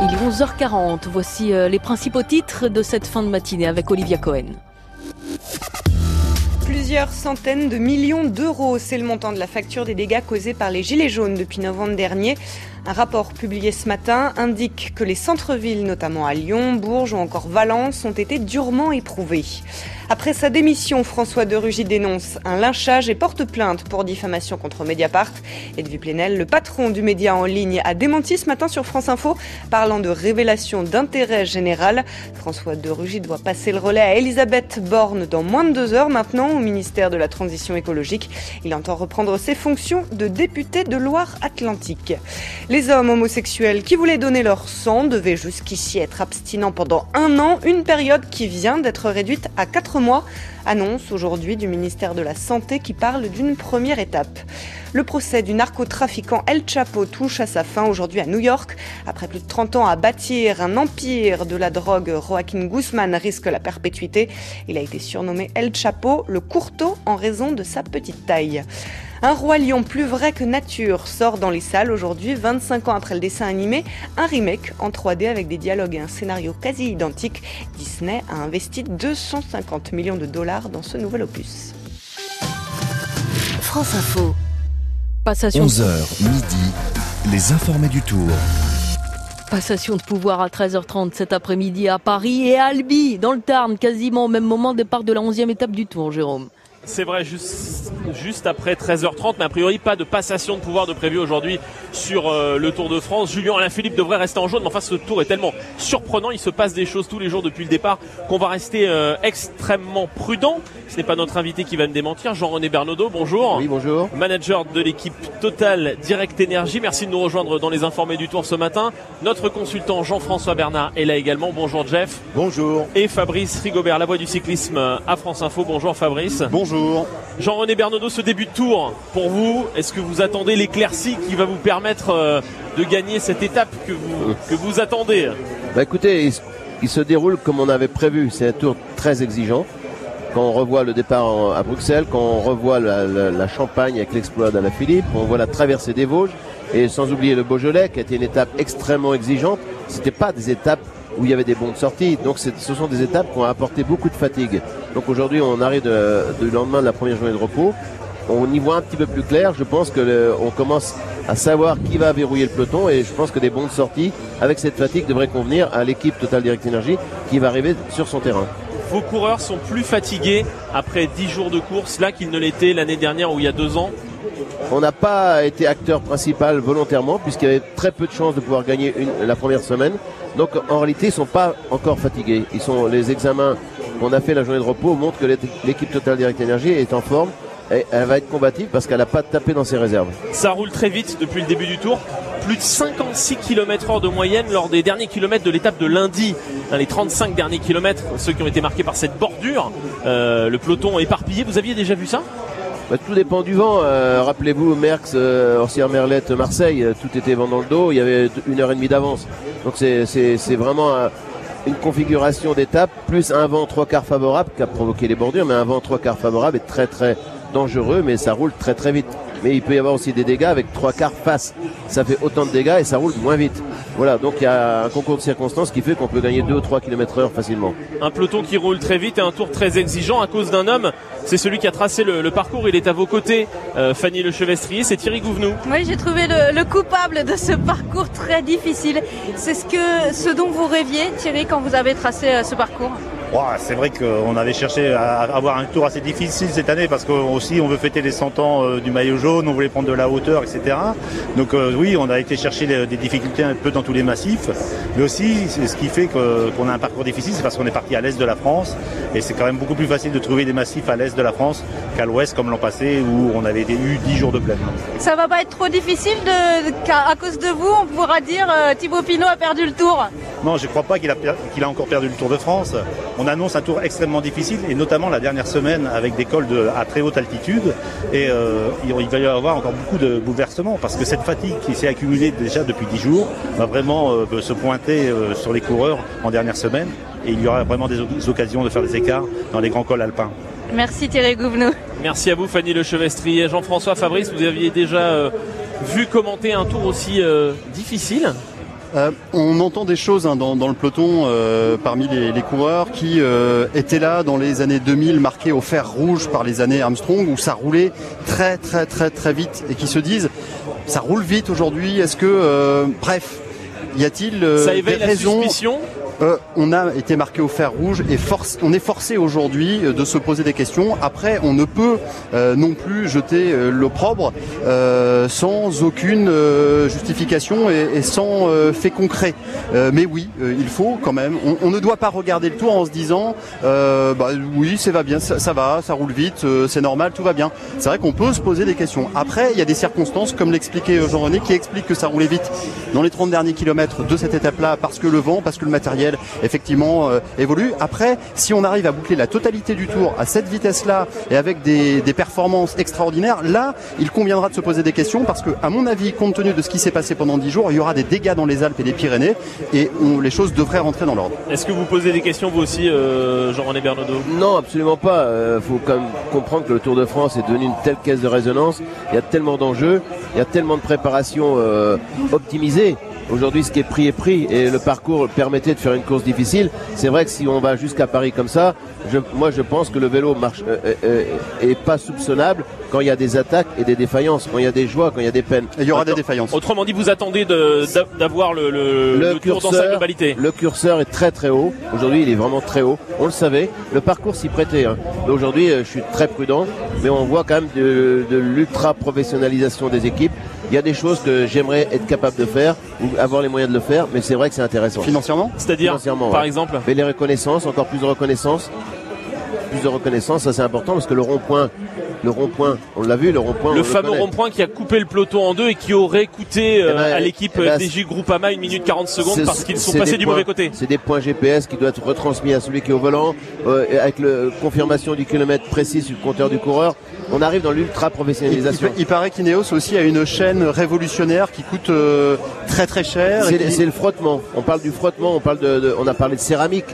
Il est 11h40. Voici euh, les principaux titres de cette fin de matinée avec Olivia Cohen. Plusieurs centaines de millions d'euros, c'est le montant de la facture des dégâts causés par les Gilets jaunes depuis novembre dernier. Un rapport publié ce matin indique que les centres-villes, notamment à Lyon, Bourges ou encore Valence, ont été durement éprouvés. Après sa démission, François de Rugy dénonce un lynchage et porte plainte pour diffamation contre Mediapart. Edwy Plenel, le patron du média en ligne, a démenti ce matin sur France Info, parlant de révélation d'intérêt général. François de Rugy doit passer le relais à Elisabeth Borne dans moins de deux heures maintenant au ministère de la Transition écologique. Il entend reprendre ses fonctions de député de Loire-Atlantique. Les hommes homosexuels qui voulaient donner leur sang devaient jusqu'ici être abstinents pendant un an, une période qui vient d'être réduite à mois. Annonce aujourd'hui du ministère de la Santé qui parle d'une première étape. Le procès du narcotrafiquant El Chapo touche à sa fin aujourd'hui à New York. Après plus de 30 ans à bâtir un empire de la drogue, Joaquin Guzman risque la perpétuité. Il a été surnommé El Chapo, le courteau, en raison de sa petite taille. Un roi lion plus vrai que nature sort dans les salles aujourd'hui, 25 ans après le dessin animé, un remake en 3D avec des dialogues et un scénario quasi identique. Disney a investi 250 millions de dollars dans ce nouvel opus. France Info. Passation. 11h midi, les informés du tour. Passation de pouvoir à 13h30 cet après-midi à Paris et à Albi, dans le Tarn, quasiment au même moment, départ de la 11e étape du tour, Jérôme. C'est vrai, juste, juste après 13h30, mais a priori pas de passation de pouvoir de prévu aujourd'hui sur euh, le Tour de France. Julien Alain-Philippe devrait rester en jaune, mais enfin ce tour est tellement surprenant, il se passe des choses tous les jours depuis le départ qu'on va rester euh, extrêmement prudent. Ce n'est pas notre invité qui va me démentir, Jean-René Bernaudot, bonjour. Oui, bonjour. Manager de l'équipe Total Direct Énergie, merci de nous rejoindre dans les informés du Tour ce matin. Notre consultant Jean-François Bernard est là également, bonjour Jeff. Bonjour. Et Fabrice Rigobert, la voix du cyclisme à France Info, bonjour Fabrice. Bonjour. Jean-René Bernaudot, ce début de tour, pour vous, est-ce que vous attendez l'éclaircie qui va vous permettre euh, de gagner cette étape que vous, attendez? Bah Écoutez, il, se déroule comme on avait prévu. C'est un tour très exigeant. Quand on revoit le départ à Bruxelles, quand on revoit la, Champagne avec l'exploit d'Alain Philippe, on voit la traversée des Vosges, et sans oublier le Beaujolais, qui a été une étape extrêmement exigeante. C'était pas des étapes où il y avait des bons de sortie. Donc ce sont des étapes qui ont apporté beaucoup de fatigue. Donc aujourd'hui, on arrive du lendemain de la première journée de repos. On y voit un petit peu plus clair. Je pense que on commence à savoir qui va verrouiller le peloton et je pense que des bons de sortie avec cette fatigue devraient convenir à l'équipe Total Direct Energy qui va arriver sur son terrain. Vos coureurs sont plus fatigués après 10 jours de course là qu'ils ne l'étaient l'année dernière ou il y a deux ans on n'a pas été acteur principal volontairement puisqu'il y avait très peu de chances de pouvoir gagner la première semaine. Donc en réalité, ils sont pas encore fatigués. Les examens qu'on a fait la journée de repos montrent que l'équipe Total Direct Energy est en forme. Et elle va être combative parce qu'elle n'a pas tapé dans ses réserves. Ça roule très vite depuis le début du tour. Plus de 56 km heure de moyenne lors des derniers kilomètres de l'étape de lundi. Dans les 35 derniers kilomètres, ceux qui ont été marqués par cette bordure, euh, le peloton éparpillé. Vous aviez déjà vu ça? Bah, tout dépend du vent. Euh, rappelez-vous, Merckx, euh, Orsière Merlette, Marseille, euh, tout était vent dans le dos. Il y avait une heure et demie d'avance. Donc c'est vraiment une configuration d'étape plus un vent trois quarts favorable qui a provoqué les bordures, mais un vent trois quarts favorable est très très dangereux, mais ça roule très très vite. Mais il peut y avoir aussi des dégâts avec trois quarts face. Ça fait autant de dégâts et ça roule moins vite. Voilà, donc il y a un concours de circonstances qui fait qu'on peut gagner 2 ou 3 km heure facilement. Un peloton qui roule très vite et un tour très exigeant à cause d'un homme. C'est celui qui a tracé le, parcours. Il est à vos côtés, euh, Fanny Le Chevestrier. C'est Thierry Gouvenou. Oui, j'ai trouvé le, coupable de ce parcours très difficile. C'est ce, que, ce dont vous rêviez, Thierry, quand vous avez tracé euh, ce parcours? C'est vrai qu'on avait cherché à avoir un tour assez difficile cette année parce qu'aussi on veut fêter les 100 ans euh, du maillot jaune, on voulait prendre de la hauteur, etc. Donc euh, oui, on a été chercher des difficultés un peu dans tous les massifs, mais aussi ce qui fait qu'on a un parcours difficile, c'est parce qu'on est parti à l'est de la France et c'est quand même beaucoup plus facile de trouver des massifs à l'est de la France qu'à l'ouest comme l'an passé où on avait eu 10 jours de plaine. Ça va pas être trop difficile de, à cause de vous, on pourra dire euh, Thibaut Pinot a perdu le tour Non, je ne crois pas qu'il a, qu'il a encore perdu le Tour de France on annonce un tour extrêmement difficile et notamment la dernière semaine avec des cols à très haute altitude et euh, il va y avoir encore beaucoup de bouleversements parce que cette fatigue qui s'est accumulée déjà depuis 10 jours va vraiment euh, se pointer euh, sur les coureurs en dernière semaine et il y aura vraiment des, occasions de faire des écarts dans les grands cols alpins. Merci Thierry Gouvenou. Merci à vous Fanny Le Chevestrier. Jean-François Fabrice, vous aviez déjà vu commenter un tour aussi difficile euh, on entend des choses hein, dans, le peloton euh, parmi les, coureurs qui euh, étaient là dans les années 2000 marqués au fer rouge par les années Armstrong où ça roulait très très très très vite et qui se disent ça roule vite aujourd'hui. Est-ce que, bref, y a-t-il des raisons la suspicion? Euh, on a été marqué au fer rouge et on est forcé aujourd'hui euh, de se poser des questions. Après, on ne peut euh, non plus jeter l'opprobre sans aucune justification et, sans fait concret. mais oui, il faut quand même. On, ne doit pas regarder le tour en se disant, bah, oui, ça va bien, ça, va, ça roule vite, c'est normal, tout va bien. C'est vrai qu'on peut se poser des questions. Après, il y a des circonstances, comme l'expliquait Jean-René, qui expliquent que ça roulait vite dans les 30 derniers kilomètres de cette étape-là, parce que le vent, parce que le matériel effectivement euh, évolue. Après, si on arrive à boucler la totalité du tour à cette vitesse-là et avec des, performances extraordinaires, là, il conviendra de se poser des questions parce que, à mon avis, compte tenu de ce qui s'est passé pendant 10 jours, il y aura des dégâts dans les Alpes et les Pyrénées et les choses devraient rentrer dans l'ordre. Est-ce que vous posez des questions vous aussi, euh, Jean-René Bernaudot? Non, absolument pas. Il euh, faut quand même comprendre que le Tour de France est devenu une telle caisse de résonance. Il y a tellement d'enjeux, il y a tellement de préparation optimisée Aujourd'hui, ce qui est pris est pris et le parcours permettait de faire une course difficile. C'est vrai que si on va jusqu'à Paris comme ça, moi je pense que le vélo marche euh, euh, euh, est pas soupçonnable quand il y a des attaques et des défaillances, quand il y a des joies, quand il y a des peines. il y aura des défaillances. Autrement dit, vous attendez d'avoir le, le, tour dans sa globalité. Le curseur est très très haut. Aujourd'hui, il est vraiment très haut. On le savait. Le parcours s'y prêtait. Hein. Aujourd'hui, je suis très prudent, mais on voit quand même de, de l'ultra professionnalisation des équipes. Il y a des choses que j'aimerais être capable de faire ou avoir les moyens de le faire, mais c'est vrai que c'est intéressant. Financièrement? C'est-à-dire, par exemple Mais les reconnaissances, encore plus de reconnaissance. Plus de reconnaissance, ça c'est important parce que le rond-point le rond-point. On l'a vu, le rond-point. Le fameux rond-point qui a coupé le peloton en deux et qui aurait coûté euh, eh ben, à l'équipe eh ben, DJ Groupama une minute 40 secondes parce qu'ils sont passés du mauvais côté. C'est des points GPS qui doivent être retransmis à celui qui est au volant euh, avec la confirmation du kilomètre précis sur le compteur du coureur. On arrive dans l'ultra professionnalisation. Il, paraît qu'Ineos aussi a une chaîne révolutionnaire qui coûte euh, très très cher. C'est le frottement. On parle du frottement, on parle de on a parlé de céramique.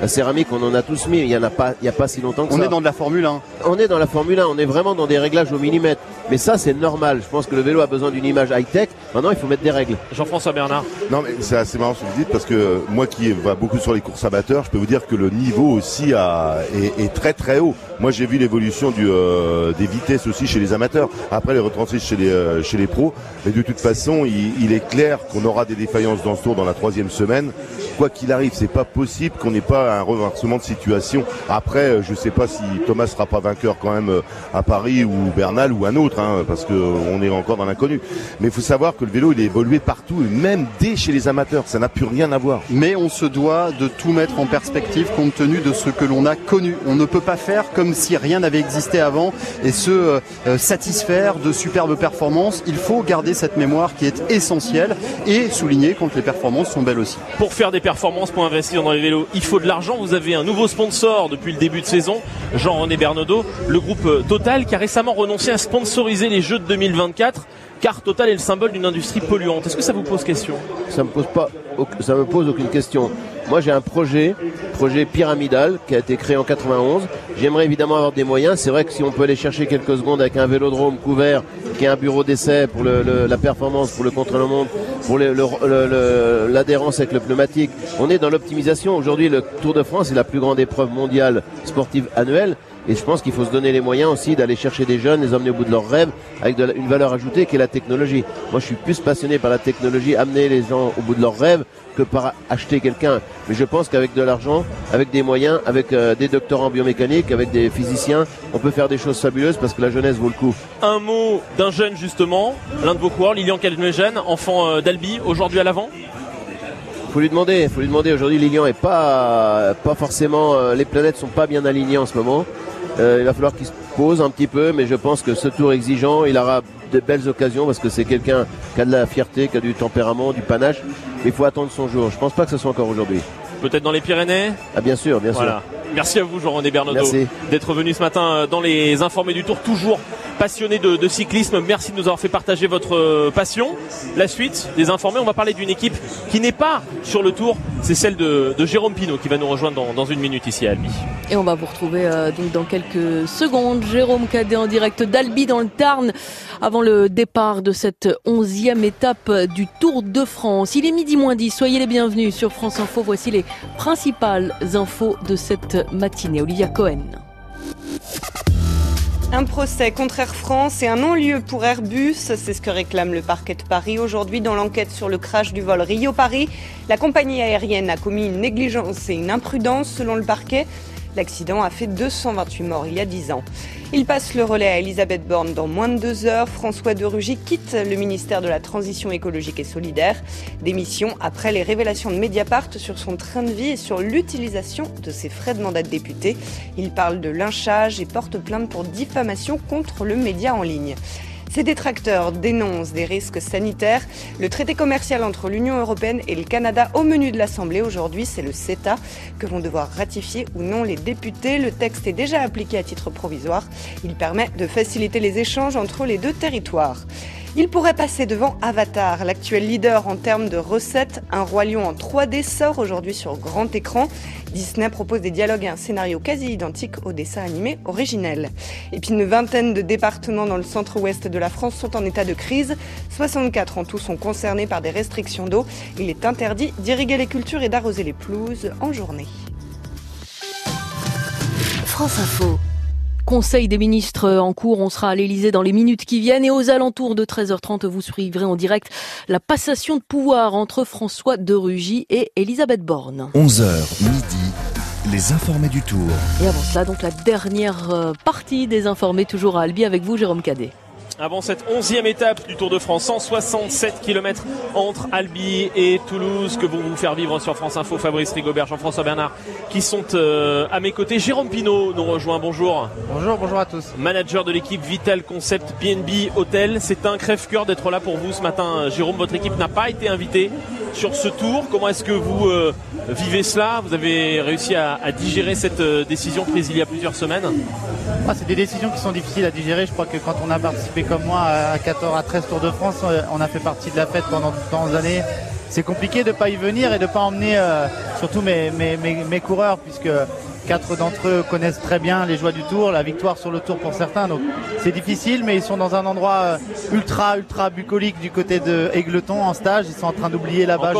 La céramique, on en a tous mis. Il y en a pas, il y a pas si longtemps que on ça. On est dans de la Formule 1. On est dans la Formule 1. On est vraiment dans des réglages au millimètre. Mais ça, c'est normal. Je pense que le vélo a besoin d'une image high-tech. Maintenant, il faut mettre des règles. Jean-François Bernard. Non, mais c'est assez marrant ce que vous dites parce que moi qui va beaucoup sur les courses amateurs, je peux vous dire que le niveau aussi a, est, très très haut. Moi, j'ai vu l'évolution du, euh, des vitesses aussi chez les amateurs. Après, les retranscrits chez les, euh, chez les pros. Mais de toute façon, il, il est clair qu'on aura des défaillances dans ce tour dans la troisième semaine. Quoi qu'il arrive, c'est pas possible qu'on n'ait pas un reversement de situation. Après, euh, je sais pas si Thomas sera pas vainqueur quand même euh, à Paris ou Bernal ou un autre, hein, parce qu'on est encore dans l'inconnu. Mais il faut savoir que le vélo, il est évolué partout, et même dès chez les amateurs. Ça n'a plus rien à voir. Mais on se doit de tout mettre en perspective compte tenu de ce que l'on a connu. On ne peut pas faire comme si rien n'avait existé avant et se euh, satisfaire de superbes performances. Il faut garder cette mémoire qui est essentielle et souligner quand les performances sont belles aussi. Pour faire des performances, pour investir dans les vélos, il faut de l'argent. Vous avez un nouveau sponsor depuis le début de saison, Jean-René Bernaudot, le groupe Total, qui a récemment renoncé à sponsoriser les Jeux de 2024 car Total est le symbole d'une industrie polluante. Est-ce que ça vous pose question? Ça me pose pas, ça me pose aucune question. Moi, j'ai un projet, projet pyramidal qui a été créé en 91. J'aimerais évidemment avoir des moyens. C'est vrai que si on peut aller chercher quelques secondes avec un vélodrome couvert, qui est un bureau d'essai pour la performance, pour le contre-le-monde, pour l'adhérence avec le pneumatique, on est dans l'optimisation. Aujourd'hui, le Tour de France est la plus grande épreuve mondiale sportive annuelle. Et je pense qu'il faut se donner les moyens aussi d'aller chercher des jeunes, les emmener au bout de leurs rêves, avec une valeur ajoutée qui est la technologie. Moi, je suis plus passionné par la technologie, amener les gens au bout de leurs rêves, que par acheter quelqu'un. Mais je pense qu'avec de l'argent, avec des moyens, avec euh, des doctorants en biomécanique, avec des physiciens, on peut faire des choses fabuleuses parce que la jeunesse vaut le coup. Un mot d'un jeune justement, l'un de vos coureurs, Lilian Calmegen, enfant euh, d'Albi, aujourd'hui à l'avant? Faut lui demander, faut lui demander. Aujourd'hui, Lilian est pas, pas forcément, euh, les planètes sont pas bien alignées en ce moment. Il va falloir qu'il se pose un petit peu, mais je pense que ce tour exigeant, il aura de belles occasions parce que c'est quelqu'un qui a de la fierté, qui a du tempérament, du panache. Mais il faut attendre son jour. Je pense pas que ce soit encore aujourd'hui. Peut-être dans les Pyrénées? Ah bien sûr, bien sûr. Merci à vous, Jean-René Bernaudot, d'être venu ce matin euh, dans les informés du Tour, toujours passionné de, cyclisme. Merci de nous avoir fait partager votre euh, passion. La suite des informés, on va parler d'une équipe qui n'est pas sur le Tour, c'est celle de, Jérôme Pinault qui va nous rejoindre dans, une minute ici à Albi. Et on va vous retrouver euh, donc dans quelques secondes. Jérôme Cadet en direct d'Albi dans le Tarn avant le départ de cette onzième étape du Tour de France. Il est midi moins 10, soyez les bienvenus sur France Info. Voici les principales infos de cette matinée. Olivia Cohen. Un procès contre Air France et un non-lieu pour Airbus, c'est ce que réclame le parquet de Paris aujourd'hui dans l'enquête sur le crash du vol Rio-Paris. La compagnie aérienne a commis une négligence et une imprudence selon le parquet. L'accident a fait 228 morts il y a 10 ans. Il passe le relais à Elisabeth Borne dans moins de deux heures. François de Rugy quitte le ministère de la Transition écologique et solidaire. Démission après les révélations de Mediapart sur son train de vie et sur l'utilisation de ses frais de mandat de député. Il parle de lynchage et porte plainte pour diffamation contre le média en ligne. Ces détracteurs dénoncent des risques sanitaires. Le traité commercial entre l'Union européenne et le Canada au menu de l'Assemblée aujourd'hui, c'est le CETA que vont devoir ratifier ou non les députés. Le texte est déjà appliqué à titre provisoire. Il permet de faciliter les échanges entre les deux territoires. Il pourrait passer devant Avatar, l'actuel leader en termes de recettes. Un roi lion en 3D sort aujourd'hui sur grand écran. Disney propose des dialogues et un scénario quasi identique au dessin animé originel. Et puis une vingtaine de départements dans le centre-ouest de la France sont en état de crise. 64 en tout sont concernés par des restrictions d'eau. Il est interdit d'irriguer les cultures et d'arroser les pelouses en journée. France Info. Conseil des ministres en cours, on sera à l'Elysée dans les minutes qui viennent et aux alentours de 13h30, vous suivrez en direct la passation de pouvoir entre François de Rugy et Elisabeth Borne. 11h midi, les informés du tour. Et avant cela, donc la dernière euh, partie des informés, toujours à Albi avec vous, Jérôme Cadet. Avant cette onzième étape du Tour de France, 167 km entre Albi et Toulouse que vont vous faire vivre sur France Info, Fabrice Rigobert, Jean-François Bernard, qui sont euh, à mes côtés. Jérôme Pinault nous rejoint, bonjour. Bonjour, bonjour à tous. Manager de l'équipe Vital Concept BNB Hotel. C'est un crève-cœur d'être là pour vous ce matin. Jérôme, votre équipe n'a pas été invitée sur ce tour. Comment est-ce que vous euh, vivez cela? Vous avez réussi à, digérer cette euh, décision prise il y a plusieurs semaines? Ah, C'est des décisions qui sont difficiles à digérer. Je crois que quand on a participé comme moi à 14, à 13 Tours de France, euh, on a fait partie de la fête pendant tant d'années. C'est compliqué de ne pas y venir et de ne pas emmener surtout mes coureurs puisque quatre d'entre eux connaissent très bien les joies du tour, la victoire sur le tour pour certains. Donc c'est difficile, mais ils sont dans un endroit euh, ultra, ultra bucolique du côté de Aigleton en stage. Ils sont en train d'oublier là-bas.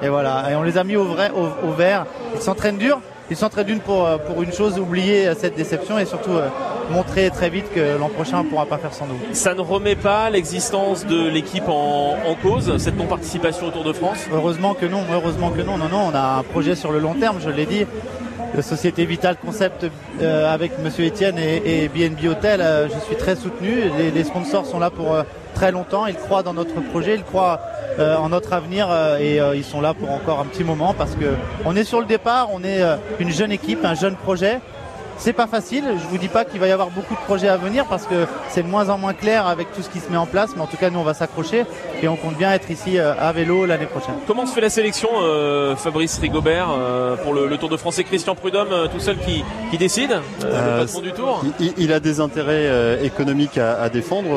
Et voilà. Et on les a mis au, vrai, au, au vert. Ils s'entraînent dur. Ils s'entraînent d'une pour, euh, pour une chose, oublier cette déception et surtout euh, montrer très vite que l'an prochain on ne pourra pas faire sans nous. Ça ne remet pas l'existence de l'équipe en, en, cause, cette non-participation au Tour de France? Heureusement que non, heureusement que non. Non, non, on a un projet sur le long terme, je l'ai dit. La société Vital Concept euh, avec Monsieur Etienne et, BNB Hotel, euh, je suis très soutenu. Les, les, sponsors sont là pour euh, très longtemps. Ils croient dans notre projet, ils croient en notre avenir et ils sont là pour encore un petit moment parce que on est sur le départ, on est une jeune équipe, un jeune projet. C'est pas facile. Je vous dis pas qu'il va y avoir beaucoup de projets à venir parce que c'est de moins en moins clair avec tout ce qui se met en place. Mais en tout cas, nous, on va s'accrocher et on compte bien être ici à vélo l'année prochaine. Comment se fait la sélection, euh, Fabrice Rigobert, euh, pour le, le, Tour de France et Christian Prudhomme, euh, tout seul qui, qui décide, le patron du Tour? il, il, a des intérêts économiques à, à défendre.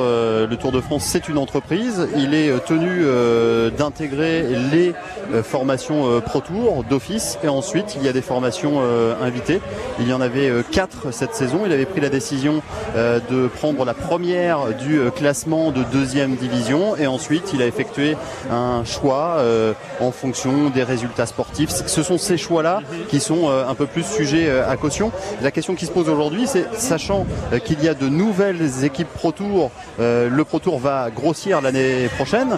le Tour de France, c'est une entreprise. Il est tenu d'intégrer les formations Pro Tour d'office et ensuite il y a des formations invitées. Il y en avait 4 cette saison. Il avait pris la décision euh, de prendre la première du euh, classement de deuxième division et ensuite il a effectué un choix euh, en fonction des résultats sportifs. Ce sont ces choix-là qui sont un peu plus sujets à caution. La question qui se pose aujourd'hui, c'est sachant qu'il y a de nouvelles équipes Pro Tour, le Pro Tour va grossir l'année prochaine.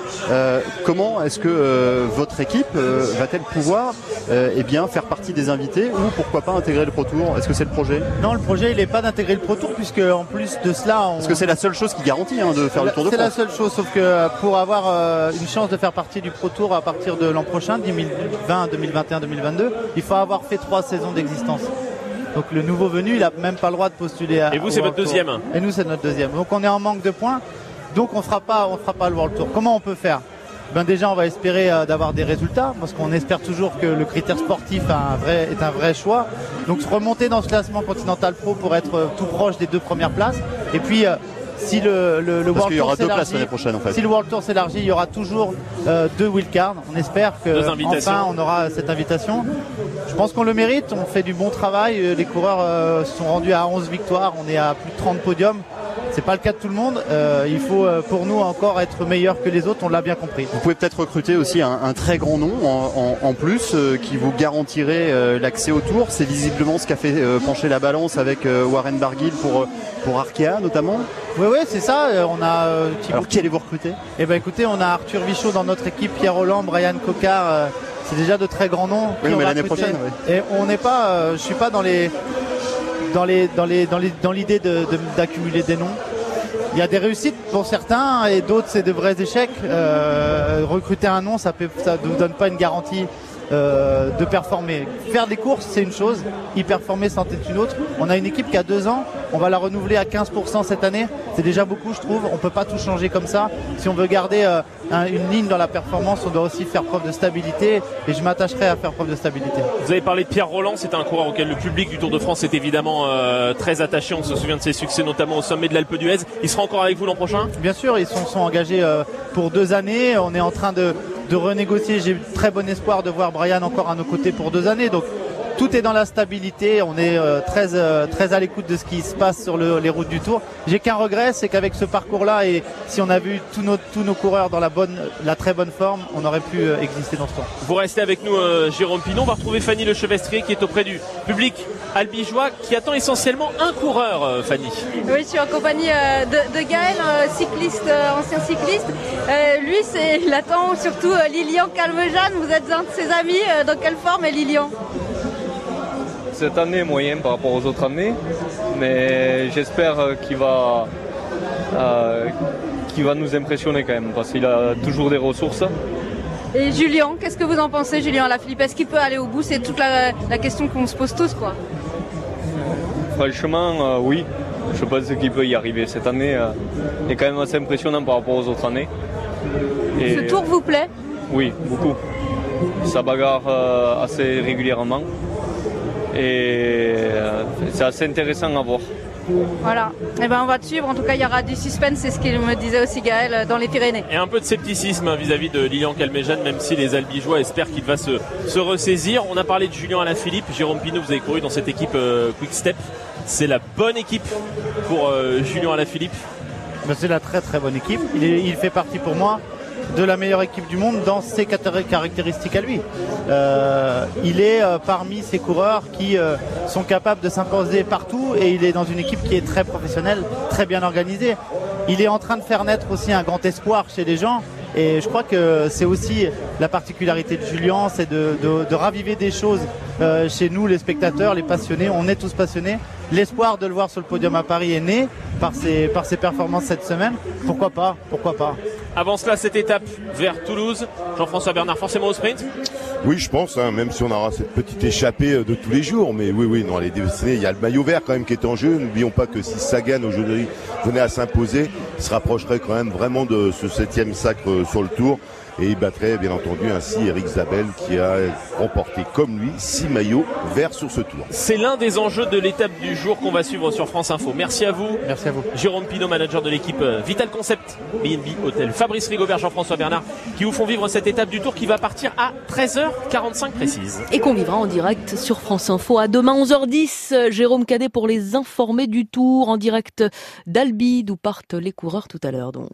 comment est-ce que votre équipe va-t-elle pouvoir eh bien faire partie des invités ou pourquoi pas intégrer le Pro Tour? Est-ce que c'est le projet Non, le projet il n'est pas d'intégrer le Pro Tour puisque en plus de cela, on... parce que c'est la seule chose qui garantit hein, de faire le Tour de France. C'est la seule chose, sauf que pour avoir euh, une chance de faire partie du Pro Tour à partir de l'an prochain, 2020, 2021, 2022, il faut avoir fait trois saisons d'existence. Donc le nouveau venu, il a même pas le droit de postuler à. Et vous, c'est votre deuxième. Et nous, c'est notre deuxième. Donc on est en manque de points. Donc on fera pas, on fera pas le World Tour. Comment on peut faire? Ben déjà, on va espérer euh, d'avoir des résultats parce qu'on espère toujours que le critère sportif a un vrai, est un vrai choix. Donc remonter dans ce classement continental pro pour être euh, tout proche des deux premières places. Et puis euh, si le, le, le World Tour s'élargit, prochaine en fait. si le World Tour s'élargit, il y aura toujours euh, deux wildcards. On espère que enfin on aura cette invitation. Je pense qu'on le mérite. On fait du bon travail. Les coureurs euh, sont rendus à 11 victoires. On est à plus de 30 podiums. C'est pas le cas de tout le monde. Euh, il faut euh, pour nous encore être meilleur que les autres. On l'a bien compris. Vous pouvez peut-être recruter aussi un, un très grand nom en, en- en plus euh, qui vous garantirait euh, l'accès au tour. C'est visiblement ce qu'a fait pencher la balance avec Warren Barguil pour, pour Arkea notamment. Oui, oui, c'est ça. On a. Alors qui allez-vous recruter? Eh ben écoutez, on a Arthur Vichot dans notre équipe, Pierre Roland, Brian Cocard. c'est déjà de très grands noms. Oui, mais l'année prochaine, oui. Et on n'est pas. je suis pas dans les dans l'idée d'accumuler des noms. Il y a des réussites pour certains et d'autres c'est de vrais échecs. Euh, recruter un nom, ça ne vous donne pas une garantie euh, de performer. Faire des courses, c'est une chose. Y performer, c'en est une autre. On a une équipe qui a deux ans. On va la renouveler à 15% cette année. C'est déjà beaucoup, je trouve. On peut pas tout changer comme ça. Si on veut garder euh, un- une ligne dans la performance, on doit aussi faire preuve de stabilité. Et je m'attacherai à faire preuve de stabilité. Vous avez parlé de Pierre Roland, c'est un coureur auquel le public du Tour de France est évidemment euh, très attaché. On se souvient de ses succès, notamment au sommet de l'Alpe d'Huez. Il sera encore avec vous l'an prochain? Bien sûr, ils sont, sont engagés euh, pour deux années. On est en train de, de renégocier. J'ai très bon espoir de voir Brian encore à nos côtés pour deux années. Donc tout est dans la stabilité. On est euh, très, euh, très à l'écoute de ce qui se passe sur le- les routes du Tour. J'ai qu'un regret, c'est qu'avec ce parcours-là et si on a vu tous nos, tous nos coureurs dans la bonne, la très bonne forme, on aurait pu euh, exister dans ce temps. Vous restez avec nous, euh, Jérôme Pinon. On va retrouver Fanny Le Chevestrier qui est auprès du public albigeois qui attend essentiellement un coureur, euh, Fanny. Oui, je suis en compagnie euh, de, de Gaël, euh, cycliste, euh, ancien cycliste. Euh, lui, c'est, il attend surtout euh, Lilian Calmejane. Vous êtes un de ses amis. euh, dans quelle forme est Lilian? Cette année, moyen par rapport aux autres années, mais j'espère euh, qu'il va, euh, va nous impressionner quand même, parce qu'il a toujours des ressources. Et Julien, qu'est-ce que vous en pensez, Julien Alaphilippe Est-ce qu'il peut aller au bout? C'est toute la, la question qu'on se pose tous, quoi. Franchement, euh, oui, je pense qu'il peut y arriver. Cette année euh, est quand même assez impressionnant par rapport aux autres années. Et- Ce tour vous plaît? Oui, beaucoup. Ça bagarre euh, assez régulièrement. Et euh, c'est assez intéressant à voir. Voilà. Eh ben, on va te suivre. En tout cas, il y aura du suspense. C'est ce qu'il me disait aussi Gaël euh, dans les Pyrénées. Et un peu de scepticisme hein, vis-à-vis de Lilian Calmejane, même si les Albigeois espèrent qu'il va se, se ressaisir. On a parlé de Julien Alaphilippe. Jérôme Pinot, vous avez couru dans cette équipe euh, Quick Step. C'est la bonne équipe pour euh, Julien Alaphilippe. Ben, c'est la très très bonne équipe. Il, est- il fait partie pour moi de la meilleure équipe du monde dans ses caractéristiques à lui. Euh, il est euh, parmi ces coureurs qui euh, sont capables de s'imposer partout et il est dans une équipe qui est très professionnelle, très bien organisée. Il est en train de faire naître aussi un grand espoir chez les gens. Et je crois que c'est aussi la particularité de Julien, c'est de, raviver des choses chez nous, les spectateurs, les passionnés. On est tous passionnés. L'espoir de le voir sur le podium à Paris est né par ses, par performances cette semaine. Pourquoi pas? Pourquoi pas? Avant cela, cette étape vers Toulouse. Jean-François Bernard, forcément au sprint. Oui, je pense, hein, même si on aura cette petite échappée euh, de tous les jours. Mais oui, oui, non, elle est destinée. Il y a le maillot vert quand même qui est en jeu. N'oublions pas que si Sagan aujourd'hui venait à s'imposer, il se rapprocherait quand même vraiment de ce septième sacre euh, sur le tour. Et il battrait bien entendu ainsi Eric Zabel qui a remporté comme lui six maillots verts sur ce tour. C'est l'un des enjeux de l'étape du jour qu'on va suivre sur France Info. Merci à vous. Merci à vous. Jérôme Pinault, manager de l'équipe euh, Vital Concept, BNB Hôtel. Fabrice Rigobert, Jean-François Bernard, qui vous font vivre cette étape du tour qui va partir à 13h45 précise. Et qu'on vivra en direct sur France Info à demain 11h10. Jérôme Cadet pour les informer du tour en direct d'Albi, d'où partent les coureurs tout à l'heure donc.